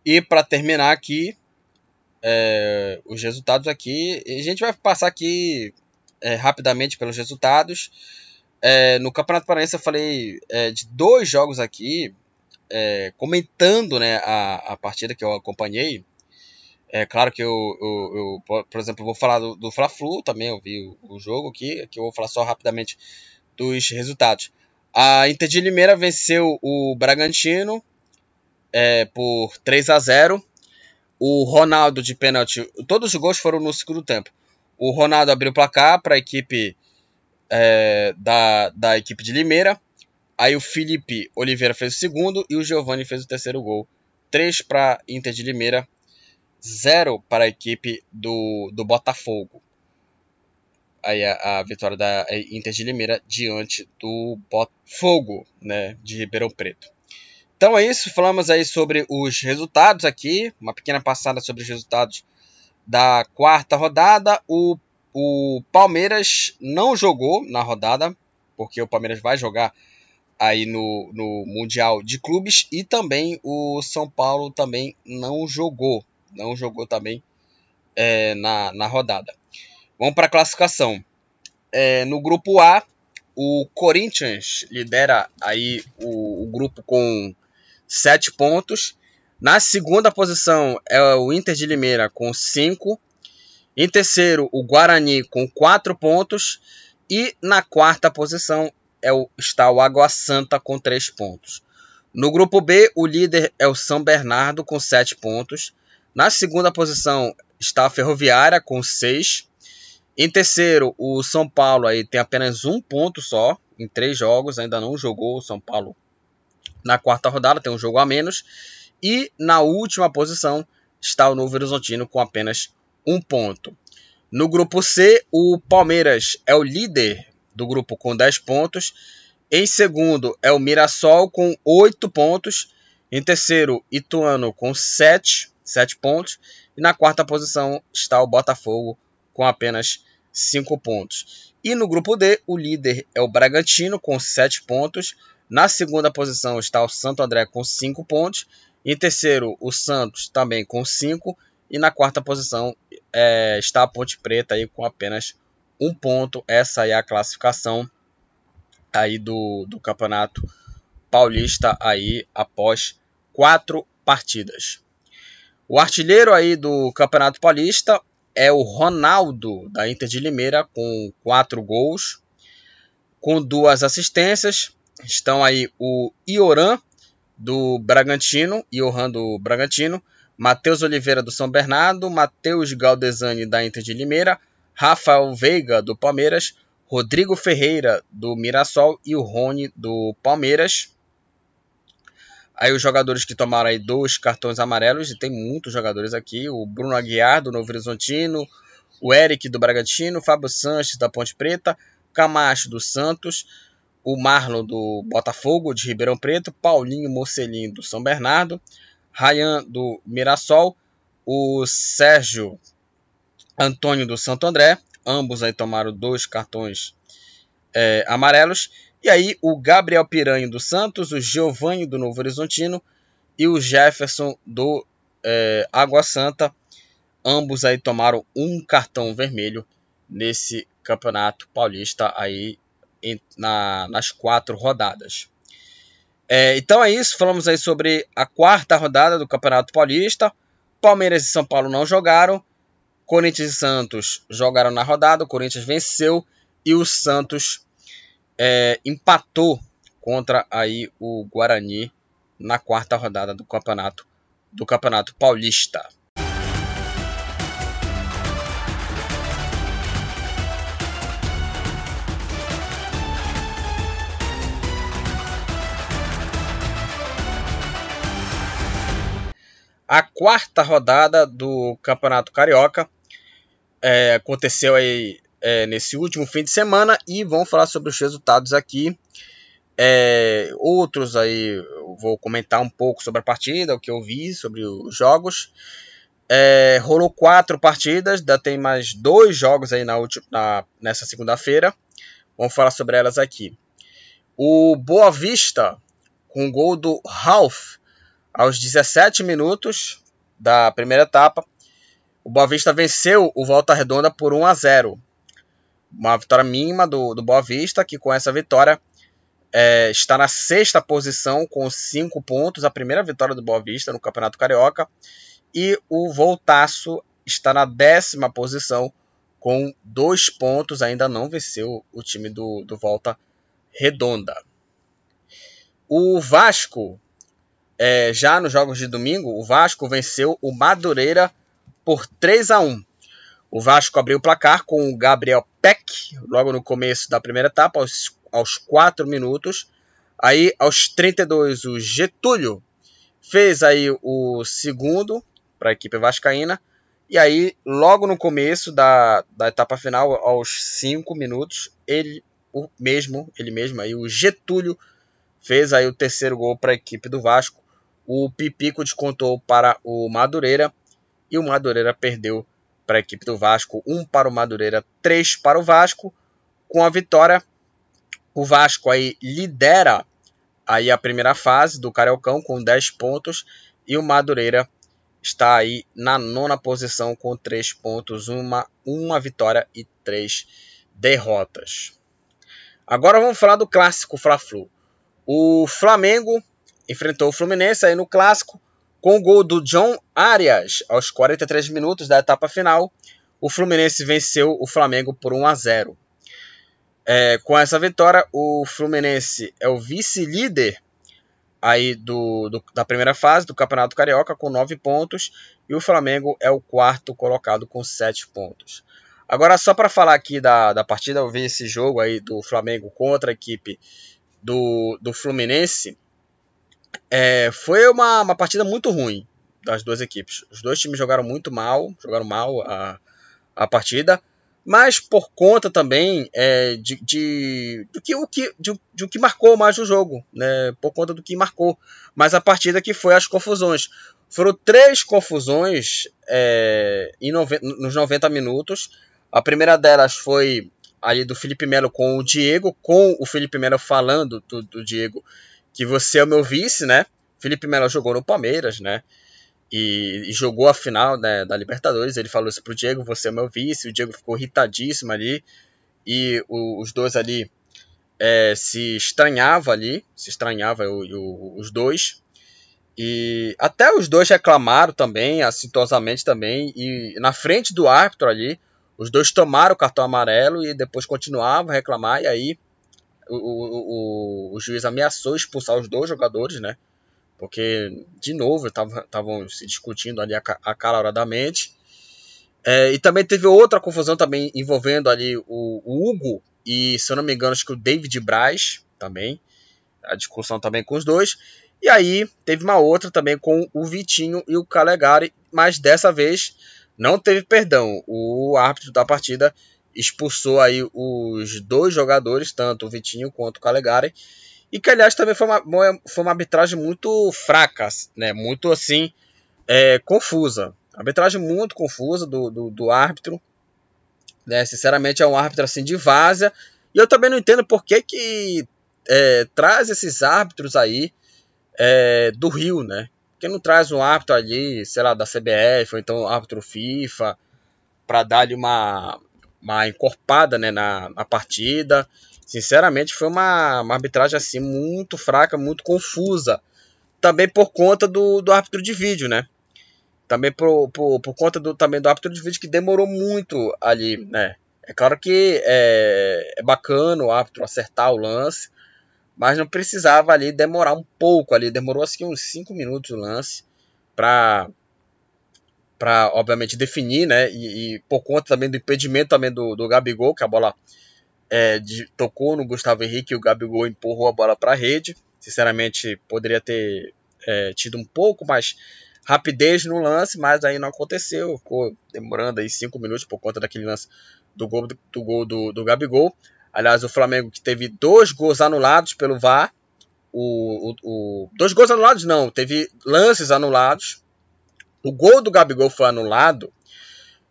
E para terminar aqui, é, os resultados aqui, a gente vai passar aqui é, rapidamente pelos resultados. É, no Campeonato Paraense eu falei é, de dois jogos aqui, é, comentando né, a, a partida que eu acompanhei. É claro que eu, eu, eu por exemplo, vou falar do, do Fla-Flu também, eu vi o, o, jogo aqui, que eu vou falar só rapidamente dos resultados. A Inter de Limeira venceu o Bragantino é, por 3 a 0 O Ronaldo de pênalti, todos os gols foram no segundo tempo. O Ronaldo abriu o placar para a equipe é, da, da equipe de Limeira. Aí o Felipe Oliveira fez o segundo e o Giovani fez o terceiro gol. 3 para Inter de Limeira, 0 para a equipe do, do Botafogo. Aí a, a, vitória da Inter de Limeira diante do Botafogo, né, de Ribeirão Preto. Então é isso, falamos aí sobre os resultados aqui, uma pequena passada sobre os resultados da quarta rodada. O, o Palmeiras não jogou na rodada, porque o Palmeiras vai jogar aí no, no Mundial de Clubes e também o São Paulo também não jogou não jogou também é, na, na rodada. Vamos para a classificação. É, no grupo A, o Corinthians lidera aí o, o, grupo com 7 pontos. Na segunda posição é o Inter de Limeira com 5. Em terceiro, o Guarani com 4 pontos. E na quarta posição é o, está o Água Santa com 3 pontos. No grupo B, o líder é o São Bernardo com 7 pontos. Na segunda posição está a Ferroviária com 6. Em terceiro, o São Paulo aí tem apenas um ponto só em três jogos, ainda não jogou o São Paulo na quarta rodada, tem um jogo a menos. E na última posição está o Novo Horizontino com apenas um ponto. No grupo C, o Palmeiras é o líder do grupo com 10 pontos. Em segundo é o Mirassol com 8 pontos. Em terceiro, Ituano com 7. 7 pontos. E na quarta posição está o Botafogo com apenas 5 pontos. E no grupo D, o líder é o Bragantino com 7 pontos. Na segunda posição está o Santo André com 5 pontos. Em terceiro, o Santos também com 5. E na quarta posição é, está a Ponte Preta aí com apenas um ponto. Essa é a classificação aí do, do Campeonato Paulista aí após quatro partidas. O artilheiro aí do Campeonato Paulista é o Ronaldo, da Inter de Limeira, com quatro gols, com duas assistências. Estão aí o Ioran, do Bragantino, Johan do Bragantino, Matheus Oliveira do São Bernardo, Matheus Galdesani da Inter de Limeira, Rafael Veiga do Palmeiras, Rodrigo Ferreira do Mirassol e o Rony do Palmeiras. Aí os jogadores que tomaram aí dois cartões amarelos, e tem muitos jogadores aqui, o Bruno Aguiar do Novo Horizontino, o Eric do Bragantino, o Fábio Sanches da Ponte Preta, Camacho do Santos, o Marlon do Botafogo de Ribeirão Preto, Paulinho Mocelin do São Bernardo, Rayan do Mirassol, o Sérgio Antônio do Santo André, ambos aí tomaram dois cartões é, amarelos, e aí o Gabriel Piranha do Santos, o Giovanni do Novo Horizontino e o Jefferson do é, Água Santa. Ambos aí tomaram um cartão vermelho nesse campeonato paulista aí em, na, nas quatro rodadas. É, então é isso, falamos aí sobre a quarta rodada do Campeonato Paulista. Palmeiras e São Paulo não jogaram. Corinthians e Santos jogaram na rodada. O Corinthians venceu e o Santos é, empatou contra aí o Guarani na quarta rodada do campeonato do Campeonato Paulista. A quarta rodada do Campeonato Carioca é, aconteceu aí é, nesse último fim de semana e vamos falar sobre os resultados aqui. É, outros aí eu vou comentar um pouco sobre a partida, o que eu vi sobre os jogos. É, rolou quatro partidas, ainda tem mais dois jogos aí na, última, na nessa segunda-feira. Vamos falar sobre elas aqui. O Boa Vista, com o gol do Ralph, aos 17 minutos da primeira etapa, o Boa Vista venceu o Volta Redonda por 1 a 0. Uma vitória mínima do, do Boa Vista, que com essa vitória é, está na sexta posição com 5 pontos, a primeira vitória do Boa Vista no Campeonato Carioca. E o Voltaço está na décima posição com 2 pontos, ainda não venceu o time do, do Volta Redonda. O Vasco, é, já nos jogos de domingo, o Vasco venceu o Madureira por 3 a 1. O Vasco abriu o placar com o Gabriel Peck, logo no começo da primeira etapa, aos, aos 4 minutos. Aí, aos 32, o Getúlio fez aí o segundo para a equipe vascaína. E aí, logo no começo da, da etapa final, aos 5 minutos, ele o mesmo, ele mesmo aí, o Getúlio fez aí o terceiro gol para a equipe do Vasco. O Pipico descontou para o Madureira e o Madureira perdeu para a equipe do Vasco, 1 um para o Madureira, 3 para o Vasco. Com a vitória, o Vasco aí lidera aí a primeira fase do Cariocão com 10 pontos e o Madureira está aí na nona posição com 3 pontos, uma, uma vitória e 3 derrotas. Agora vamos falar do clássico Fla-Flu. O Flamengo enfrentou o Fluminense aí no clássico com o gol do John Arias aos 43 minutos da etapa final. O Fluminense venceu o Flamengo por 1 a 0. É, com essa vitória, o Fluminense é o vice-líder aí do, do, da primeira fase do Campeonato Carioca com 9 pontos e o Flamengo é o quarto colocado com 7 pontos. Agora, só para falar aqui da, da partida, eu vi esse jogo aí do Flamengo contra a equipe do, do Fluminense. É, foi uma, uma partida muito ruim das duas equipes. Os dois times jogaram muito mal, jogaram mal a, a partida, mas por conta também é, de, de, do que, o que, de, de o que marcou mais o jogo, né? por conta do que marcou mais a partida, que foi as confusões. Foram três confusões é, nos 90 minutos. A primeira delas foi ali do Felipe Melo com o Diego, com o Felipe Melo falando do, do Diego que você é o meu vice, né? Felipe Melo jogou no Palmeiras, né? E, e jogou a final né, da Libertadores. Ele falou isso pro Diego: você é o meu vice. O Diego ficou irritadíssimo ali. E o, os dois ali é, se estranhava ali, se estranhava os dois. E até os dois reclamaram também, assintosamente também. E na frente do árbitro ali, os dois tomaram o cartão amarelo e depois continuavam a reclamar. E aí o, o, o, juiz ameaçou expulsar os dois jogadores, né? Porque, de novo, estavam se discutindo ali acaloradamente. É, e também teve outra confusão também envolvendo ali o, o, Hugo e, se eu não me engano, acho que o David Braz também. A discussão também com os dois. E aí teve uma outra também com o Vitinho e o Calegari, mas dessa vez não teve perdão. O árbitro da partida expulsou aí os dois jogadores, tanto o Vitinho quanto o Calegari, e que aliás também foi uma, foi uma arbitragem muito fraca, né? muito assim, é, confusa. Arbitragem muito confusa do, do, do árbitro. Né? Sinceramente, é um árbitro assim de várzea. E eu também não entendo por que, que é, traz esses árbitros aí é, do Rio, né? Por que não traz um árbitro ali, sei lá, da CBF, ou então árbitro FIFA, para dar ali uma, uma encorpada né, na, na partida. Sinceramente, foi uma, uma, arbitragem assim muito fraca, muito confusa. Também por conta do, do árbitro de vídeo, né? Também por, por, por conta do, também do árbitro de vídeo que demorou muito ali, né? É claro que é, é bacana o árbitro acertar o lance, mas não precisava ali demorar um pouco ali. Demorou assim uns 5 minutos o lance para para obviamente definir, né? E, e, por conta também do impedimento também do, do Gabigol, que a bola é, de, tocou no Gustavo Henrique e o Gabigol empurrou a bola para a rede. Sinceramente, poderia ter é, tido um pouco mais rapidez no lance, mas aí não aconteceu. Ficou demorando aí cinco minutos por conta daquele lance do gol do, gol do, do Gabigol. Aliás, o Flamengo que teve dois gols anulados pelo VAR. O, o, o, dois gols anulados não, teve lances anulados. O gol do Gabigol foi anulado.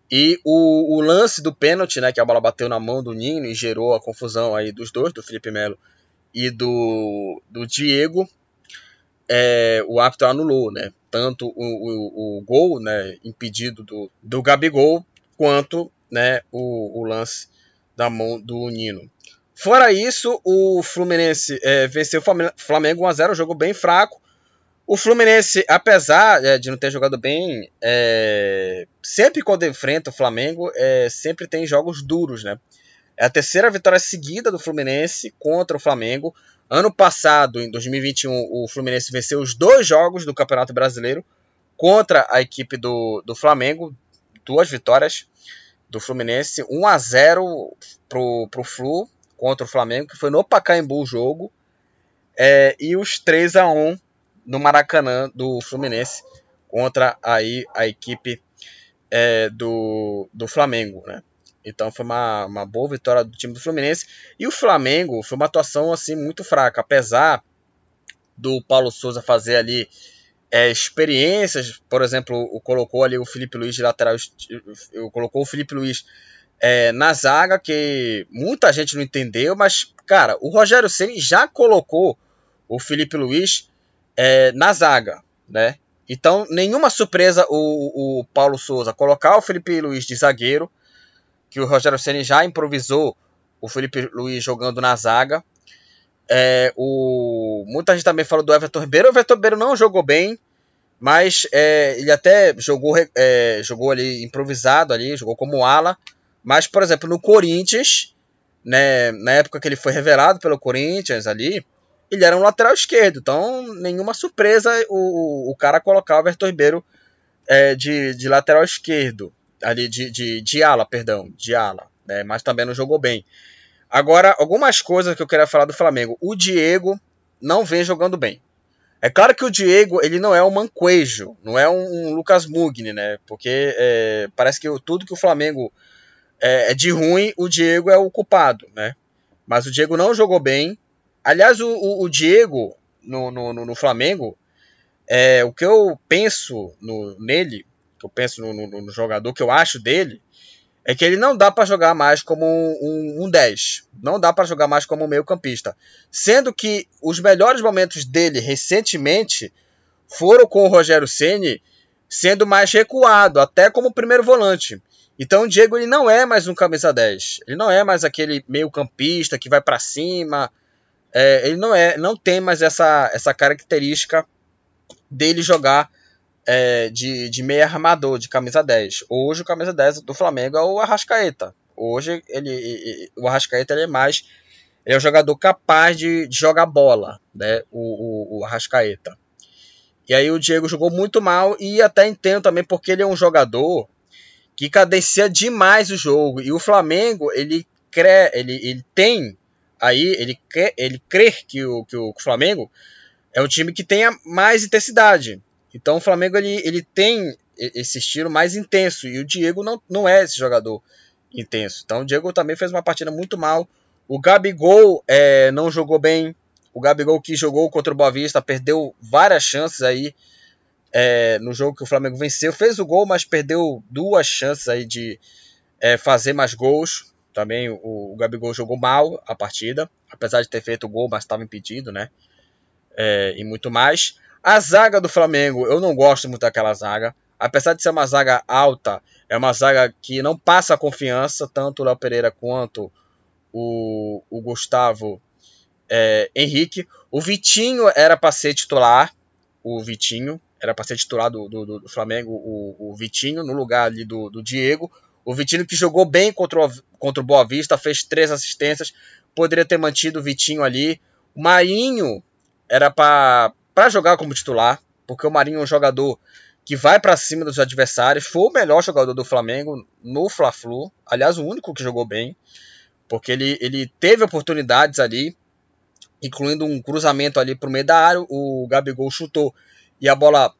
E o, o lance do pênalti, né, que a bola bateu na mão do Nino e gerou a confusão aí dos dois, do Felipe Melo e do, do Diego, é, o árbitro anulou, né? Tanto o, o, o, gol né, impedido do, do Gabigol, quanto né, o, o lance da mão do Nino. Fora isso, o Fluminense é, venceu o Flamengo 1x0, jogo bem fraco. O Fluminense, apesar é, de não ter jogado bem, é, sempre quando enfrenta o Flamengo, é, sempre tem jogos duros, né? É a terceira vitória seguida do Fluminense contra o Flamengo. Ano passado, em 2021, o Fluminense venceu os dois jogos do Campeonato Brasileiro contra a equipe do, do Flamengo. Duas vitórias do Fluminense, 1 a 0 pro, pro Flu contra o Flamengo, que foi no Pacaembu o jogo. É, e os 3 a 1 no Maracanã do Fluminense contra aí a equipe é, do, do Flamengo, né? Então foi uma, uma boa vitória do time do Fluminense. E o Flamengo foi uma atuação assim muito fraca, apesar do Paulo Souza fazer ali é, experiências, por exemplo, o, colocou ali o Felipe Luiz de lateral, colocou o Felipe Luiz é, na zaga, que muita gente não entendeu, mas, cara, o Rogério Ceni já colocou o Felipe Luiz é, na zaga, né? Então, nenhuma surpresa o, o Paulo Souza colocar o Felipe Luiz de zagueiro, que o Rogério Ceni já improvisou o Felipe Luiz jogando na zaga. É, o, muita gente também falou do Everton Ribeiro. O Everton Ribeiro não jogou bem, mas é, ele até jogou, é, jogou ali improvisado ali, jogou como ala. Mas, por exemplo, no Corinthians, né, na época que ele foi revelado pelo Corinthians ali, ele era um lateral esquerdo. Então, nenhuma surpresa o, o cara colocar o Everton Ribeiro é, de, de lateral esquerdo ali de, de, de ala, perdão, de ala, né? mas também não jogou bem. Agora, algumas coisas que eu queria falar do Flamengo. O Diego não vem jogando bem. É claro que o Diego ele não é um manquejo, não é um, um Lucas Mugni, né? Porque é, parece que tudo que o Flamengo é, é, de ruim, o Diego é o culpado, né? Mas o Diego não jogou bem. Aliás, o, o, Diego no, no, no, Flamengo, é, o que eu penso no, nele que eu penso no, no, no, jogador, que eu acho dele, é que ele não dá para jogar mais como um, um, um 10. Não dá para jogar mais como um meio campista. Sendo que os melhores momentos dele recentemente foram com o Rogério Ceni sendo mais recuado, até como primeiro volante. Então o Diego ele não é mais um camisa 10. Ele não é mais aquele meio campista que vai para cima. É, ele não é, não tem mais essa, essa característica dele jogar é, de, de meio armador, de camisa 10. Hoje o camisa 10 do Flamengo é o Arrascaeta. Hoje ele, o Arrascaeta ele é mais. Ele é um jogador capaz de, de jogar bola, né? O, o, o Arrascaeta. E aí o Diego jogou muito mal e até entendo também porque ele é um jogador que cadencia demais o jogo. E o Flamengo, ele, crê, ele, ele tem aí, ele, crê, ele crê que o, que o Flamengo é um time que tenha mais intensidade. Então o Flamengo ele, ele tem esse estilo mais intenso e o Diego não, não é esse jogador intenso. Então o Diego também fez uma partida muito mal. O Gabigol é, não jogou bem. O Gabigol que jogou contra o Boa Vista perdeu várias chances aí é, no jogo que o Flamengo venceu. Fez o gol, mas perdeu duas chances aí de é, fazer mais gols. Também o, o, Gabigol jogou mal a partida, apesar de ter feito o gol, mas estava impedido, né? É, e muito mais. A zaga do Flamengo, eu não gosto muito daquela zaga. Apesar de ser uma zaga alta, é uma zaga que não passa confiança, tanto o Léo Pereira quanto o, o Gustavo é, Henrique. O Vitinho era para ser titular, o Vitinho era para ser titular do, do, do Flamengo, o, o, Vitinho, no lugar ali do, do Diego. O Vitinho que jogou bem contra o, contra o Boa Vista, fez três assistências, poderia ter mantido o Vitinho ali. O Marinho era para jogar como titular, porque o Marinho é um jogador que vai para cima dos adversários, foi o melhor jogador do Flamengo no Fla-Flu, aliás, o único que jogou bem, porque ele, ele teve oportunidades ali, incluindo um cruzamento ali para o meio da área, o Gabigol chutou e a bola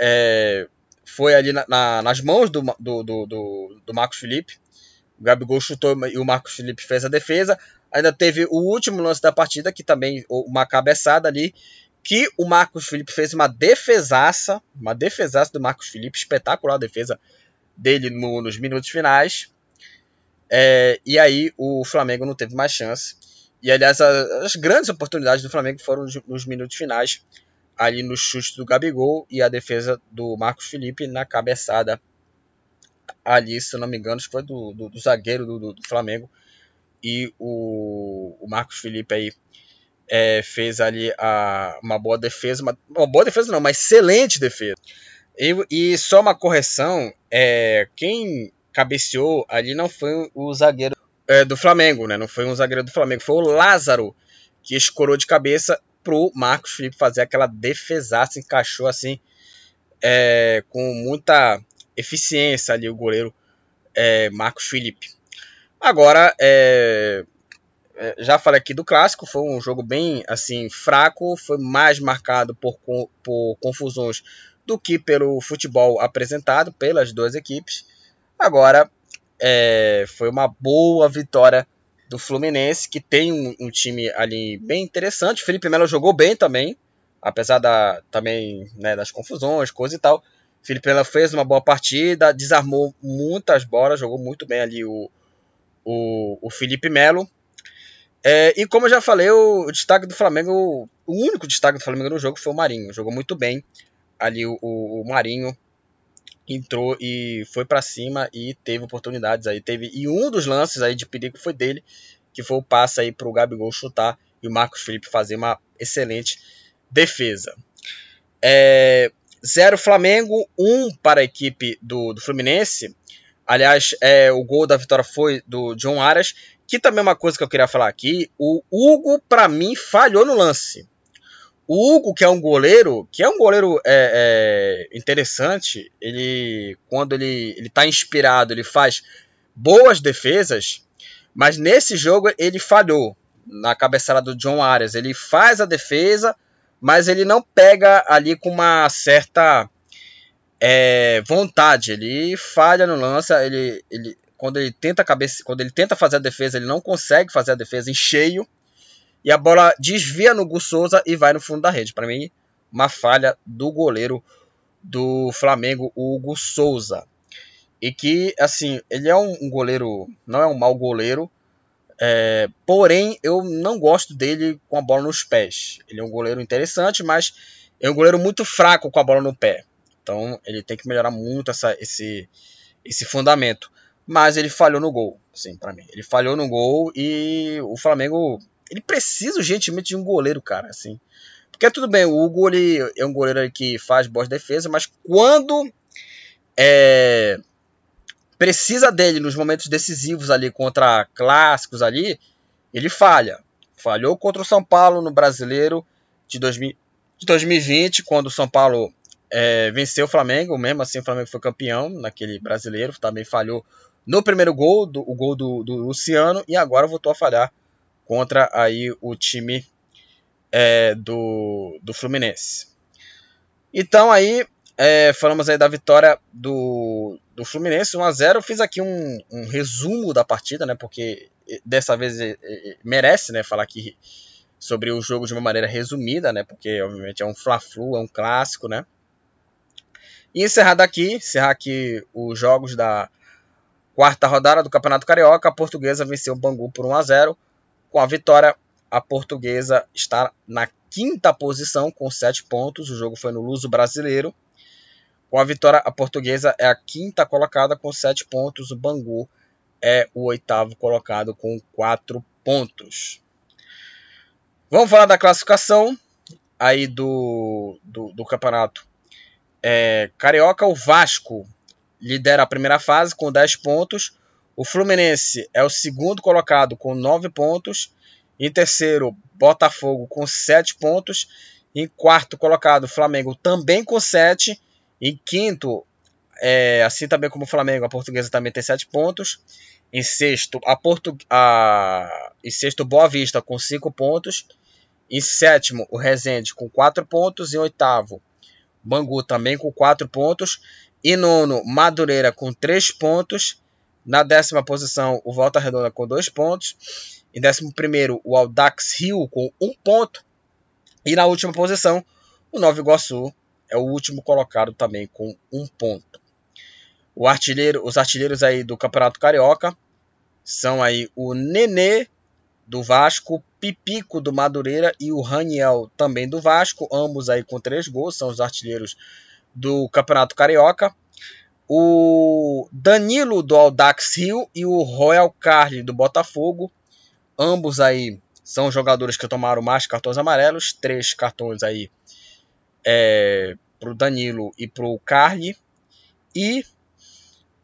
é, foi ali na, na, nas mãos do, do, do, do, do Marcos Felipe. O Gabigol chutou e o Marcos Felipe fez a defesa. Ainda teve o último lance da partida, que também uma cabeçada ali, que o Marcos Felipe fez uma defesaça, uma defesaça do Marcos Felipe, espetacular a defesa dele no, nos minutos finais. É, e aí o Flamengo não teve mais chance. E aliás, as, as grandes oportunidades do Flamengo foram nos minutos finais, ali no chute do Gabigol e a defesa do Marcos Felipe na cabeçada. Ali, se eu não me engano, foi do, do, do zagueiro do, do, Flamengo. E o, o Marcos Felipe aí é, fez ali a, uma boa defesa. Uma, uma, boa defesa não, uma excelente defesa. E, e só uma correção, é, quem cabeceou ali não foi o zagueiro é, do Flamengo, né? Não foi um zagueiro do Flamengo, foi o Lázaro que escorou de cabeça pro Marcos Felipe fazer aquela defesaça, encaixou assim é, com muita eficiência ali o goleiro é, Marcos Felipe. Agora, é, é, já falei aqui do clássico, foi um jogo bem assim fraco, foi mais marcado por, por confusões do que pelo futebol apresentado pelas duas equipes. Agora, é, foi uma boa vitória do Fluminense, que tem um, um, time ali bem interessante. Felipe Melo jogou bem também, apesar da, também né, das confusões, coisa e tal. Felipe Melo fez uma boa partida, desarmou muitas bolas, jogou muito bem ali o, o, o Felipe Melo. É, e como eu já falei, o, o, destaque do Flamengo, o único destaque do Flamengo no jogo foi o Marinho. Jogou muito bem ali o, o Marinho entrou e foi para cima e teve oportunidades aí. Teve e um dos lances aí de perigo foi dele, que foi o passe aí para o Gabigol chutar e o Marcos Felipe fazer uma excelente defesa. É, zero Flamengo, um para a equipe do, do Fluminense. Aliás, é, o gol da vitória foi do John Aras, que também é uma coisa que eu queria falar aqui. O Hugo, para mim, falhou no lance. O Hugo, que é um goleiro, que é um goleiro é, é, interessante, ele quando ele ele está inspirado, ele faz boas defesas, mas nesse jogo ele falhou na cabeçada do John Arias. Ele faz a defesa, mas ele não pega ali com uma certa é, vontade. Ele falha no lance, ele, ele quando ele tenta cabeça, quando ele tenta fazer a defesa, ele não consegue fazer a defesa em cheio e a bola desvia no Gu Souza e vai no fundo da rede. Para mim, uma falha do goleiro do Flamengo, o Hugo Souza. E que, assim, ele é um, goleiro, não é um mau goleiro, é, porém eu não gosto dele com a bola nos pés. Ele é um goleiro interessante, mas é um goleiro muito fraco com a bola no pé. Então ele tem que melhorar muito essa, esse, esse fundamento. Mas ele falhou no gol, sim, para mim. Ele falhou no gol e o Flamengo ele precisa urgentemente de um goleiro, cara, assim. Porque tudo bem, o Hugo ele é um goleiro que faz boas defesas, mas quando é, precisa dele nos momentos decisivos ali contra clássicos ali, ele falha. Falhou contra o São Paulo no Brasileiro de, 2000, de 2020, quando o São Paulo é, venceu o Flamengo, mesmo assim o Flamengo foi campeão naquele brasileiro, também falhou no primeiro gol, do, o gol do, do Luciano, e agora voltou a falhar contra aí o time é, do, do Fluminense. Então aí é, falamos aí da vitória do, do Fluminense 1 a 0 Fiz aqui um, um resumo da partida, né? Porque dessa vez merece, né? Falar aqui sobre o jogo de uma maneira resumida, né? Porque obviamente é um fla-flu, é um clássico, né? E encerrar daqui, encerrar aqui os jogos da quarta rodada do Campeonato Carioca. A Portuguesa venceu o Bangu por 1 a 0 com a vitória, a portuguesa está na quinta posição com sete pontos. O jogo foi no Luso Brasileiro. Com a vitória, a portuguesa é a quinta colocada com sete pontos. O Bangu é o oitavo colocado com quatro pontos. Vamos falar da classificação aí do, do, do campeonato é, carioca. O Vasco lidera a primeira fase com 10 pontos. O Fluminense é o segundo colocado com 9 pontos. Em terceiro, Botafogo com 7 pontos. Em quarto colocado, Flamengo também com 7. Em quinto, é, assim também como o Flamengo, a Portuguesa também tem 7 pontos. Em sexto, a Portu... a... em sexto, Boa Vista com 5 pontos. Em sétimo, o Resende com 4 pontos. Em oitavo, Bangu também com 4 pontos. E nono, Madureira com 3 pontos. Na décima posição, o Volta Redonda com 2 pontos. Em décimo primeiro, o Audax Rio com 1 um ponto. E na última posição, o Nova Iguaçu é o último colocado também com 1 um ponto. O artilheiro, os artilheiros aí do Campeonato Carioca são aí o Nenê do Vasco, Pipico do Madureira e o Raniel também do Vasco, ambos aí com três gols, são os artilheiros do Campeonato Carioca. O Danilo do Aldax Rio e o Royal Carly do Botafogo, ambos aí são jogadores que tomaram mais cartões amarelos, três cartões aí é, para o Danilo e para o Carly. E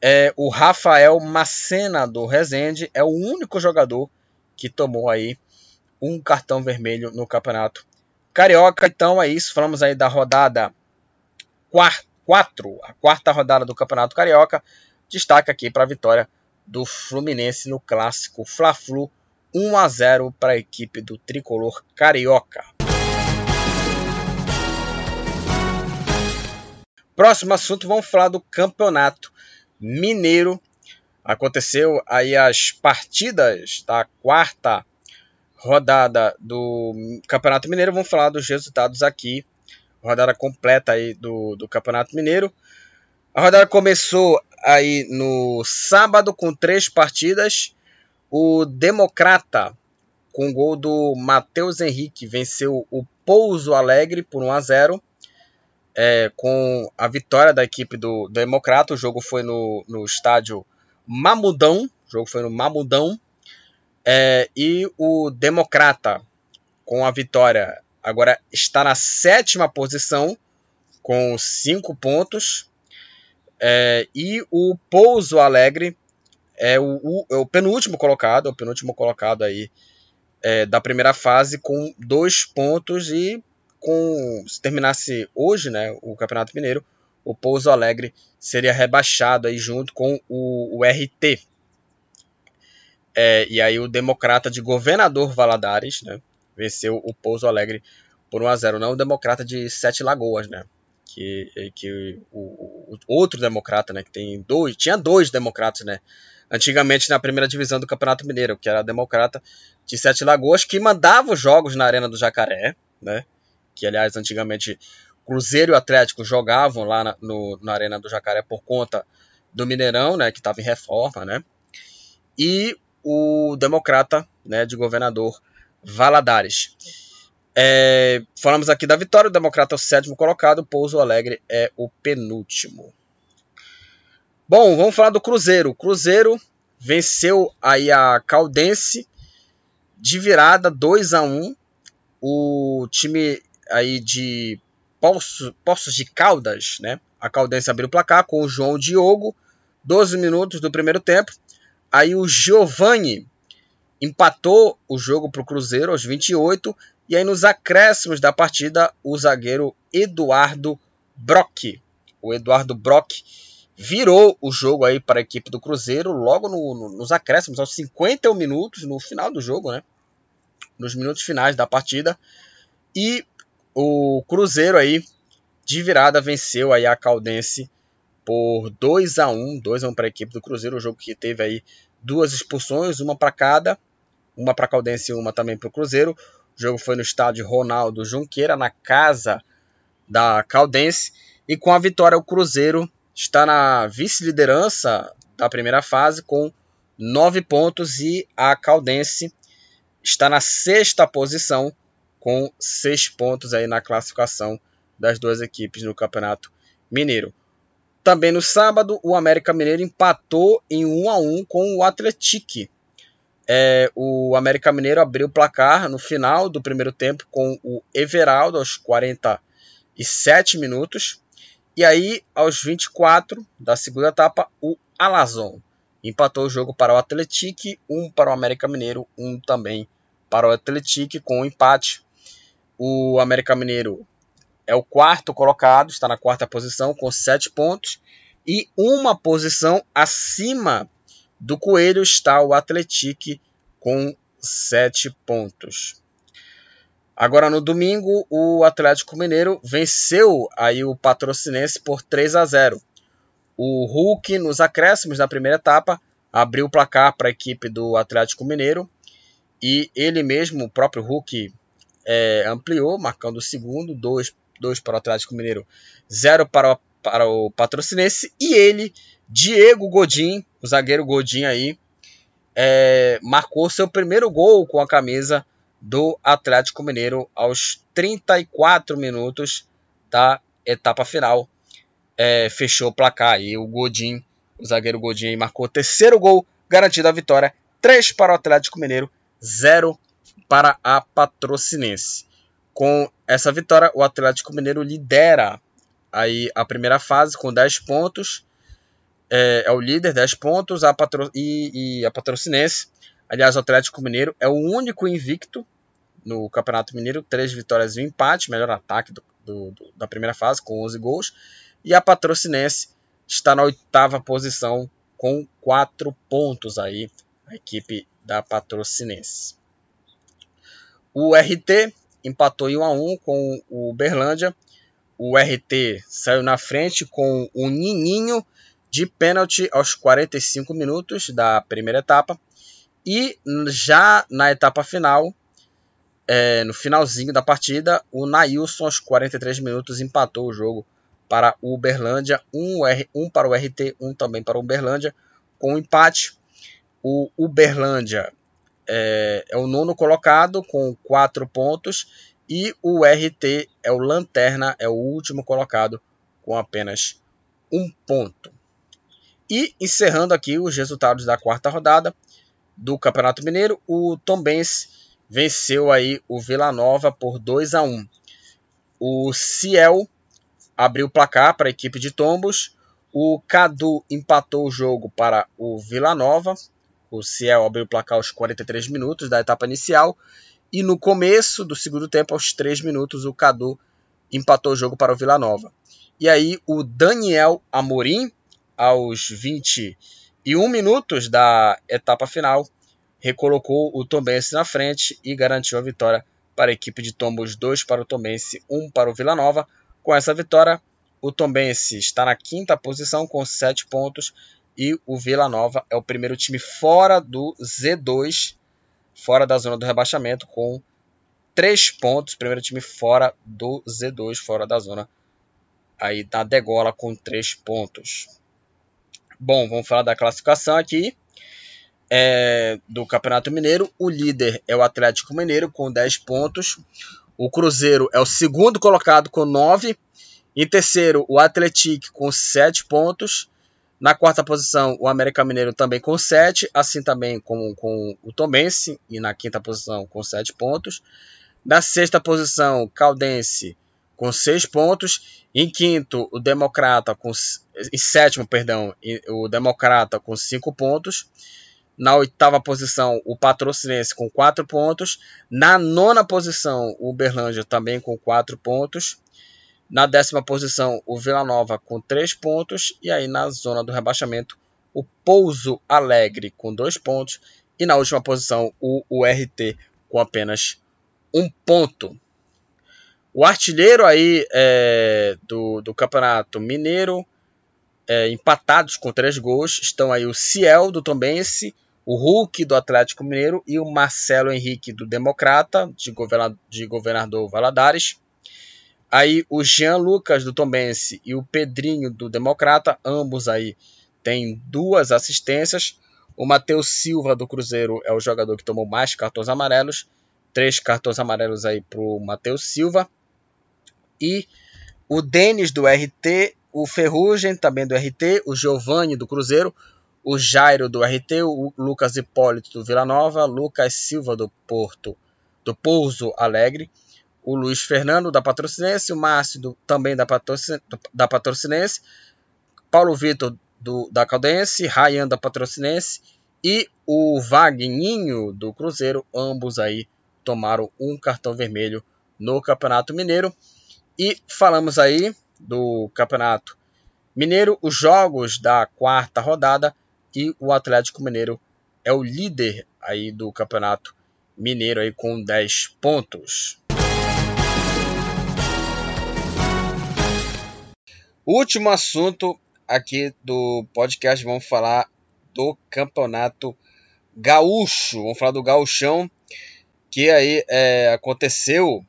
é, o Rafael Macena do Rezende é o único jogador que tomou aí um cartão vermelho no campeonato carioca. Então é isso, falamos aí da rodada 4, a quarta rodada do campeonato carioca. Destaque aqui para a vitória do Fluminense no clássico Fla-Flu 1 a 0 para a equipe do tricolor carioca. Próximo assunto, vamos falar do campeonato mineiro aconteceu aí as partidas da quarta rodada do Campeonato Mineiro. Vamos falar dos resultados aqui. Rodada completa aí do, do Campeonato Mineiro. A rodada começou aí no sábado com três partidas. O Democrata, com gol do Matheus Henrique, venceu o Pouso Alegre por 1 a 0. É, com a vitória da equipe do, do Democrata. O jogo foi no, no estádio Mamudão, o jogo foi no Mamudão, é, e o Democrata, com a vitória, agora está na sétima posição, com cinco pontos, é, e o Pouso Alegre é o, o, é o, penúltimo colocado, o penúltimo colocado aí é, da primeira fase com dois pontos e com se terminasse hoje, né, o Campeonato Mineiro, o Pouso Alegre seria rebaixado aí junto com o, o RT. É, e aí o Democrata de Governador Valadares né, venceu o Pouso Alegre por 1 a 0 não o Democrata de Sete Lagoas, né? Que, que o, o, outro democrata, né? Que tem dois, tinha dois democratas, né? Antigamente na primeira divisão do Campeonato Mineiro, que era a Democrata de Sete Lagoas, que mandava os jogos na Arena do Jacaré, né? Que aliás antigamente Cruzeiro e Atlético jogavam lá na, no, na Arena do Jacaré por conta do Mineirão, né, que estava em reforma, né? E o Democrata, né, de governador Valadares. É, falamos aqui da vitória, o Democrata é o sétimo colocado, o Pouso Alegre é o penúltimo. Bom, vamos falar do Cruzeiro. O Cruzeiro venceu aí a Caldense de virada 2 a 1. O time aí de Poços, Poços de Caldas, né? A Caldense abriu o placar com o João Diogo, 12 minutos do primeiro tempo. Aí o Giovani empatou o jogo para o Cruzeiro aos 28. E aí nos acréscimos da partida, o zagueiro Eduardo Brock. O Eduardo Brock virou o jogo aí para a equipe do Cruzeiro logo no, no, nos acréscimos, aos 51 minutos, no final do jogo, né? Nos minutos finais da partida. E o Cruzeiro aí de virada venceu aí a Caldense por 2 a 1, 2 a 1 para a equipe do Cruzeiro, o jogo que teve aí duas expulsões, uma para cada, uma para a Caldense e uma também para o Cruzeiro. O jogo foi no estádio Ronaldo Junqueira, na casa da Caldense, e com a vitória o Cruzeiro está na vice-liderança da primeira fase com nove pontos e a Caldense está na sexta posição com seis pontos aí na classificação das duas equipes no Campeonato Mineiro. Também no sábado, o América Mineiro empatou em 1 a 1 com o Atletique. É, o América Mineiro abriu o placar no final do primeiro tempo com o Everaldo aos 47 minutos. E aí, aos 24 da segunda etapa, o Alazon empatou o jogo para o Atletique, um para o América Mineiro, um também para o Atletique, com um empate o América Mineiro é o quarto colocado, está na quarta posição com sete pontos. E uma posição acima do Coelho está o Atletique com sete pontos. Agora no domingo, o Atlético Mineiro venceu aí o Patrocinense por 3 a 0. O Hulk, nos acréscimos da primeira etapa, abriu o placar para a equipe do Atlético Mineiro e ele mesmo, o próprio Hulk, é, ampliou, marcando o segundo, 2 dois para o Atlético Mineiro, 0 para, para o Patrocinense e ele, Diego Godin, o zagueiro Godin aí, é, marcou seu primeiro gol com a camisa do Atlético Mineiro aos 34 minutos da etapa final. É, fechou o placar e o Godin, o zagueiro Godin, marcou o terceiro gol, garantido a vitória. 3 para o Atlético Mineiro, 0 para a Patrocinense. Com essa vitória, o Atlético Mineiro lidera aí a primeira fase com 10 pontos. É, é o líder, 10 pontos, a patro... e, e a Patrocinense Aliás, o Atlético Mineiro é o único invicto no Campeonato Mineiro, três vitórias e um empate, melhor ataque do, do, do, da primeira fase, com 11 gols. E a Patrocinense está na oitava posição, com quatro pontos aí, a equipe da Patrocinense. O RT empatou em 1 a 1 com o Berlândia. O RT saiu na frente com o Nininho de pênalti aos 45 minutos da primeira etapa. E já na etapa final, é, no finalzinho da partida, o Nailson, aos 43 minutos, empatou o jogo para o Uberlândia. Um, um para o RT, um também para o Uberlândia. Com um empate, o Uberlândia é, é o nono colocado com 4 pontos. E o RT é o Lanterna, é o último colocado com apenas um ponto. E encerrando aqui os resultados da quarta rodada, do Campeonato Mineiro, o Tombense venceu aí o Vila Nova por 2 a 1. O Ciel abriu o placar para a equipe de Tombos. O Cadu empatou o jogo para o Vila Nova. O Ciel abriu o placar aos 43 minutos da etapa inicial. E no começo do segundo tempo, aos 3 minutos, o Cadu empatou o jogo para o Vila Nova. E aí o Daniel Amorim, aos 20 e um minutos da etapa final, recolocou o Tombense na frente e garantiu a vitória para a equipe de Tombos 2 para o Tombense, 1 um para o Vila Nova. Com essa vitória, o Tombense está na quinta posição com 7 pontos e o Vila Nova é o primeiro time fora do Z2, fora da zona do rebaixamento, com 3 pontos. Primeiro time fora do Z2, fora da zona aí da degola com 3 pontos. Bom, vamos falar da classificação aqui é, do Campeonato Mineiro. O líder é o Atlético Mineiro com 10 pontos. O Cruzeiro é o segundo colocado com 9. Em terceiro, o Atlético com 7 pontos. Na quarta posição, o América Mineiro também com 7, assim também com, com o Tomense, e na quinta posição com 7 pontos. Na sexta posição, Caldense com 6 pontos. Em quinto, o Democrata com em sétimo, perdão, o Democrata com 5 pontos. Na oitava posição, o Patrocinense com 4 pontos. Na nona posição, o Uberlândia também com 4 pontos. Na décima posição, o Vila Nova com 3 pontos. E aí na zona do rebaixamento, o Pouso Alegre com 2 pontos. E na última posição, o URT com apenas 1 um ponto. O artilheiro aí é, do, do Campeonato Mineiro, é, empatados com três gols, estão aí o Ciel do Tombense, o Hulk do Atlético Mineiro e o Marcelo Henrique do Democrata, de, governador, de governador Valadares. Aí o Jean Lucas do Tombense e o Pedrinho do Democrata, ambos aí têm duas assistências. O Matheus Silva do Cruzeiro é o jogador que tomou mais cartões amarelos. Três cartões amarelos aí para o Matheus Silva e o Denis do RT, o Ferrugem também do RT, o Giovanni do Cruzeiro, o Jairo do RT, o Lucas Hipólito do Vila Nova, Lucas Silva do Porto, do Pouso Alegre, o Luiz Fernando da Patrocinense, o Márcio do, também da, Patrocin, da Patrocinense, Paulo Vitor do, da Caldense, Ryan da Patrocinense e o Vagninho do Cruzeiro, ambos aí tomaram um cartão vermelho no Campeonato Mineiro. E falamos aí do Campeonato Mineiro, os jogos da quarta rodada e o Atlético Mineiro é o líder aí do Campeonato Mineiro aí com 10 pontos. Último assunto aqui do podcast, vamos falar do Campeonato Gaúcho. Vamos falar do Gauchão, que aí é, aconteceu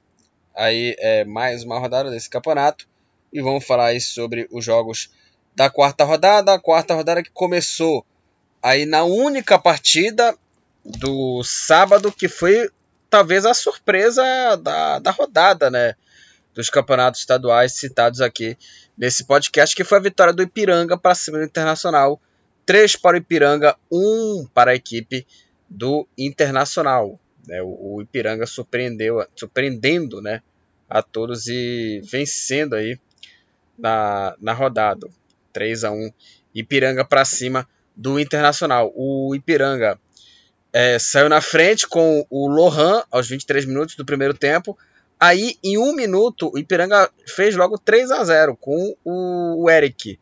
aí é, mais uma rodada desse campeonato. E vamos falar aí sobre os jogos da quarta rodada. A quarta rodada que começou aí na única partida do sábado, que foi talvez a surpresa da, da rodada, né? Dos campeonatos estaduais citados aqui nesse podcast, que foi a vitória do Ipiranga para cima do Internacional. 3 para o Ipiranga, 1 para a equipe do Internacional. Né? O, Ipiranga surpreendeu, surpreendendo né, a todos e vencendo aí na, na rodada. 3 a 1 Ipiranga para cima do Internacional. O Ipiranga é, saiu na frente com o Lohan aos 23 minutos do primeiro tempo. Aí, em um minuto, o Ipiranga fez logo 3 a 0 com o Eric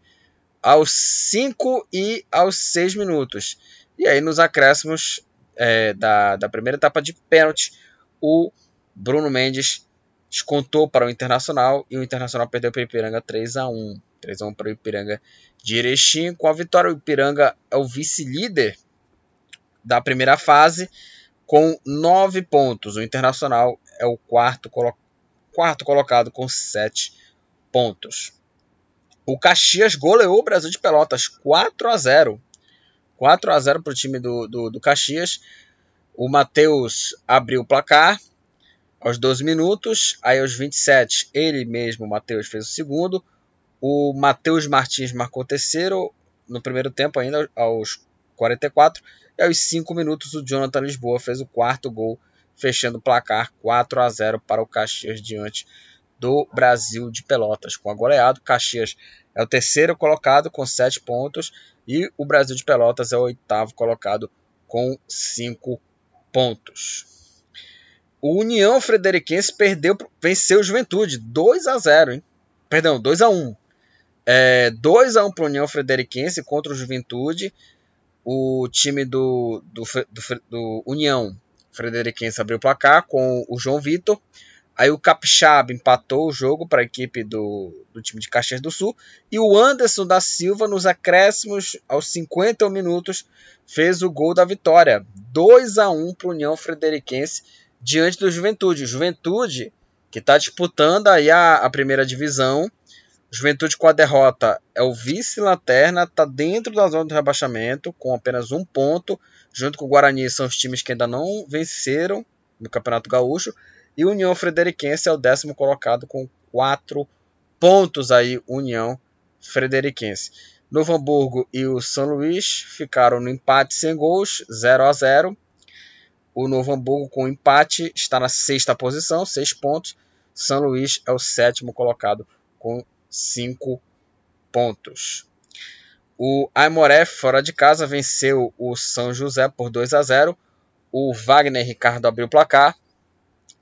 aos 5 e aos 6 minutos. E aí, nos acréscimos é, da, da primeira etapa de pênalti, o Bruno Mendes descontou para o Internacional e o Internacional perdeu para o Ipiranga 3 a 1 3 a 1 para o Ipiranga de Erechim. Com a vitória, o Ipiranga é o vice-líder da primeira fase com 9 pontos. O Internacional é o quarto, colo quarto colocado com 7 pontos. O Caxias goleou o Brasil de Pelotas 4 a 0. 4 a 0 para o time do, do, do Caxias. O Matheus abriu o placar aos 12 minutos. Aí aos 27, ele mesmo, o Matheus, fez o segundo. O Matheus Martins marcou o terceiro no primeiro tempo, ainda aos 44. E aos 5 minutos, o Jonathan Lisboa fez o quarto gol, fechando o placar 4 a 0 para o Caxias diante do Brasil de Pelotas. Com a goleada, o Caxias é o terceiro colocado com 7 pontos e o Brasil de Pelotas é o oitavo colocado com 5 pontos. O União Frederiquense perdeu, venceu o Juventude 2 a 0, hein? Perdão, 2 a 1. É, 2 a 1 para o União Frederiquense contra o Juventude. O time do, do, do, do União Frederiquense abriu o placar com o João Vitor. Aí o Capixaba empatou o jogo para a equipe do, do time de Caxias do Sul. E o Anderson da Silva, nos acréscimos aos 50 minutos, fez o gol da vitória. 2 a 1 para o União Frederiquense diante do Juventude. Juventude que está disputando aí a, a primeira divisão Juventude com a derrota é o vice-lanterna, está dentro da zona do rebaixamento, com apenas um ponto. Junto com o Guarani, são os times que ainda não venceram no Campeonato Gaúcho. E União Frederiquense é o décimo colocado com quatro pontos aí, União Frederiquense. Novo Hamburgo e o São Luís ficaram no empate sem gols, 0 a 0 O Novo Hamburgo com empate está na sexta posição, seis pontos. São Luís é o sétimo colocado com 5 pontos. O Aimoré, fora de casa, venceu o São José por 2 a 0. O Wagner Ricardo abriu o placar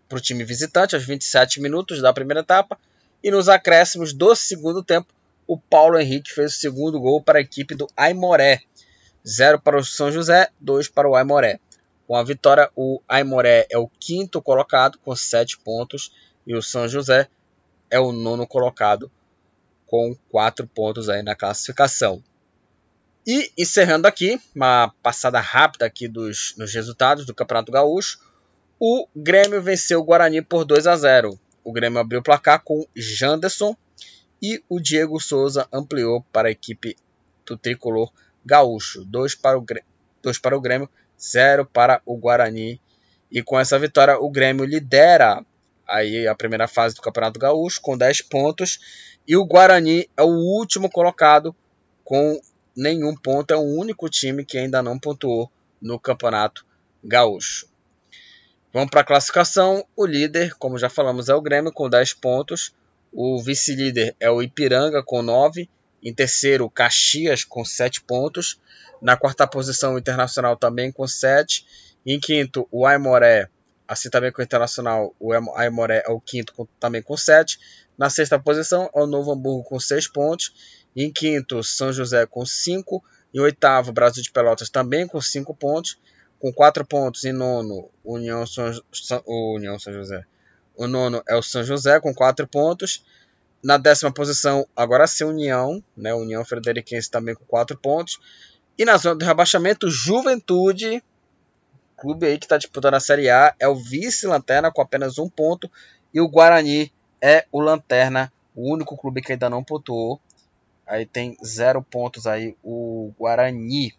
para o time visitante aos 27 minutos da primeira etapa. E nos acréscimos do segundo tempo, o Paulo Henrique fez o segundo gol para a equipe do Aimoré. 0 para o São José, 2 para o Aimoré. Com a vitória, o Aimoré é o quinto colocado com 7 pontos e o São José é o nono colocado com quatro pontos aí na classificação. E encerrando aqui, uma passada rápida aqui dos nos resultados do Campeonato Gaúcho, o Grêmio venceu o Guarani por 2 a 0. O Grêmio abriu o placar com Janderson e o Diego Souza ampliou para a equipe do tricolor gaúcho. 2 para o, dois para o Grêmio, 0 para o Guarani. E com essa vitória, o Grêmio lidera aí a primeira fase do Campeonato Gaúcho com 10 pontos e o Guarani é o último colocado com nenhum ponto. É o único time que ainda não pontuou no Campeonato Gaúcho. Vamos para a classificação. O líder, como já falamos, é o Grêmio com 10 pontos. O vice-líder é o Ipiranga com 9. Em terceiro, o Caxias com 7 pontos. Na quarta posição, o Internacional também com 7. Em quinto, o Aimoré, assim também com o Internacional, o Aimoré é o quinto com, também com 7. Na sexta posição, é o Novo Hamburgo com 6 pontos. Em quinto, São José com 5. Em oitavo, Brasil de Pelotas também com 5 pontos. Com 4 pontos em nono, União São, São, União São José. O nono é o São José com 4 pontos. na décima posição, agora sim, União, né? União Frederiquense também com 4 pontos. E na zona do rebaixamento, Juventude, clube aí que está disputando a Série A, é o vice-lanterna com apenas um ponto. E o Guarani é o lanterna, o único clube que ainda não pontuou. Aí tem zero pontos aí o Guarani.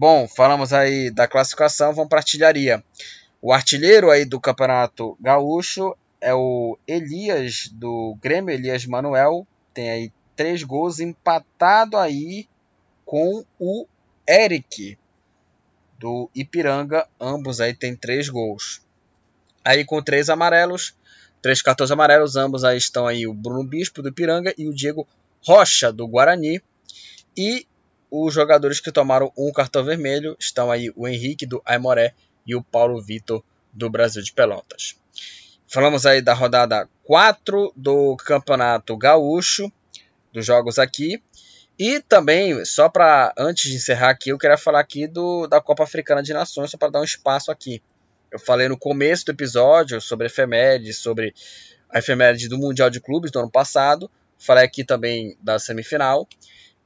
Bom, falamos aí da classificação, vamos para artilharia. O artilheiro aí do Campeonato Gaúcho é o Elias do Grêmio, Elias Manuel, tem aí três gols, empatado aí com o Eric do Ipiranga, ambos aí tem três gols. Aí com três amarelos, três cartões amarelos, ambos aí estão aí o Bruno Bispo do Ipiranga e o Diego Rocha do Guarani. E os jogadores que tomaram um cartão vermelho estão aí o Henrique do Aimoré e o Paulo Vitor do Brasil de Pelotas. Falamos aí da rodada 4 do Campeonato Gaúcho, dos jogos aqui. E também, só para antes de encerrar aqui, eu queria falar aqui do, da Copa Africana de Nações, só para dar um espaço aqui. Eu falei no começo do episódio sobre efemérides, sobre a efeméride do Mundial de Clubes do ano passado. Falei aqui também da semifinal.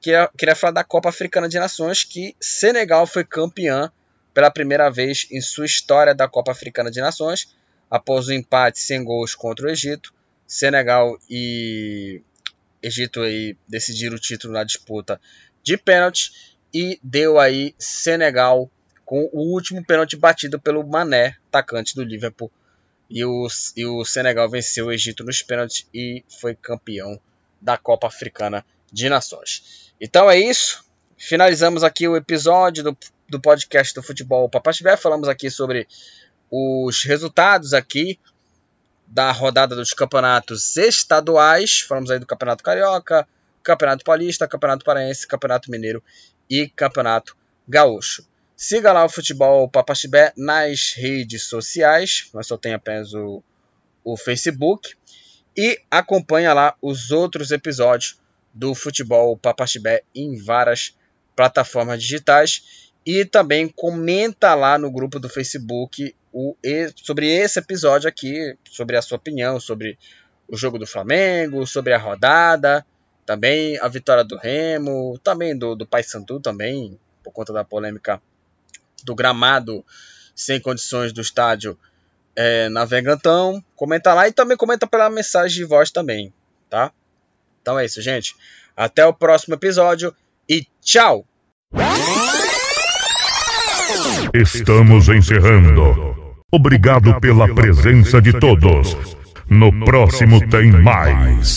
Queria, queria falar da Copa Africana de Nações, que Senegal foi campeã pela primeira vez em sua história da Copa Africana de Nações, após o empate sem gols contra o Egito. Senegal e Egito aí decidiram o título na disputa de pênalti e deu aí Senegal com o último pênalti batido pelo Mané, atacante do Liverpool. E o, e o Senegal venceu o Egito nos pênaltis e foi campeão da Copa Africana de Nações. Então é isso. Finalizamos aqui o episódio do, do podcast do Futebol Papachibé. Falamos aqui sobre os resultados aqui da rodada dos campeonatos estaduais. Falamos aí do Campeonato Carioca, Campeonato Paulista, Campeonato Paraense, Campeonato Mineiro e Campeonato Gaúcho. Siga lá o Futebol Papaxibé nas redes sociais, mas só tem apenas o, o Facebook. E acompanha lá os outros episódios do Futebol Papaxibé em várias plataformas digitais. E também comenta lá no grupo do Facebook o, sobre esse episódio aqui, sobre a sua opinião, sobre o jogo do Flamengo, sobre a rodada, também a vitória do Remo, também do, do Paysandu também, por conta da polêmica do gramado sem condições do estádio é, na Vegantão. Comenta lá e também comenta pela mensagem de voz também, tá? Então é isso, gente. Até o próximo episódio e tchau! Estamos encerrando. Obrigado pela presença de todos. No próximo tem mais.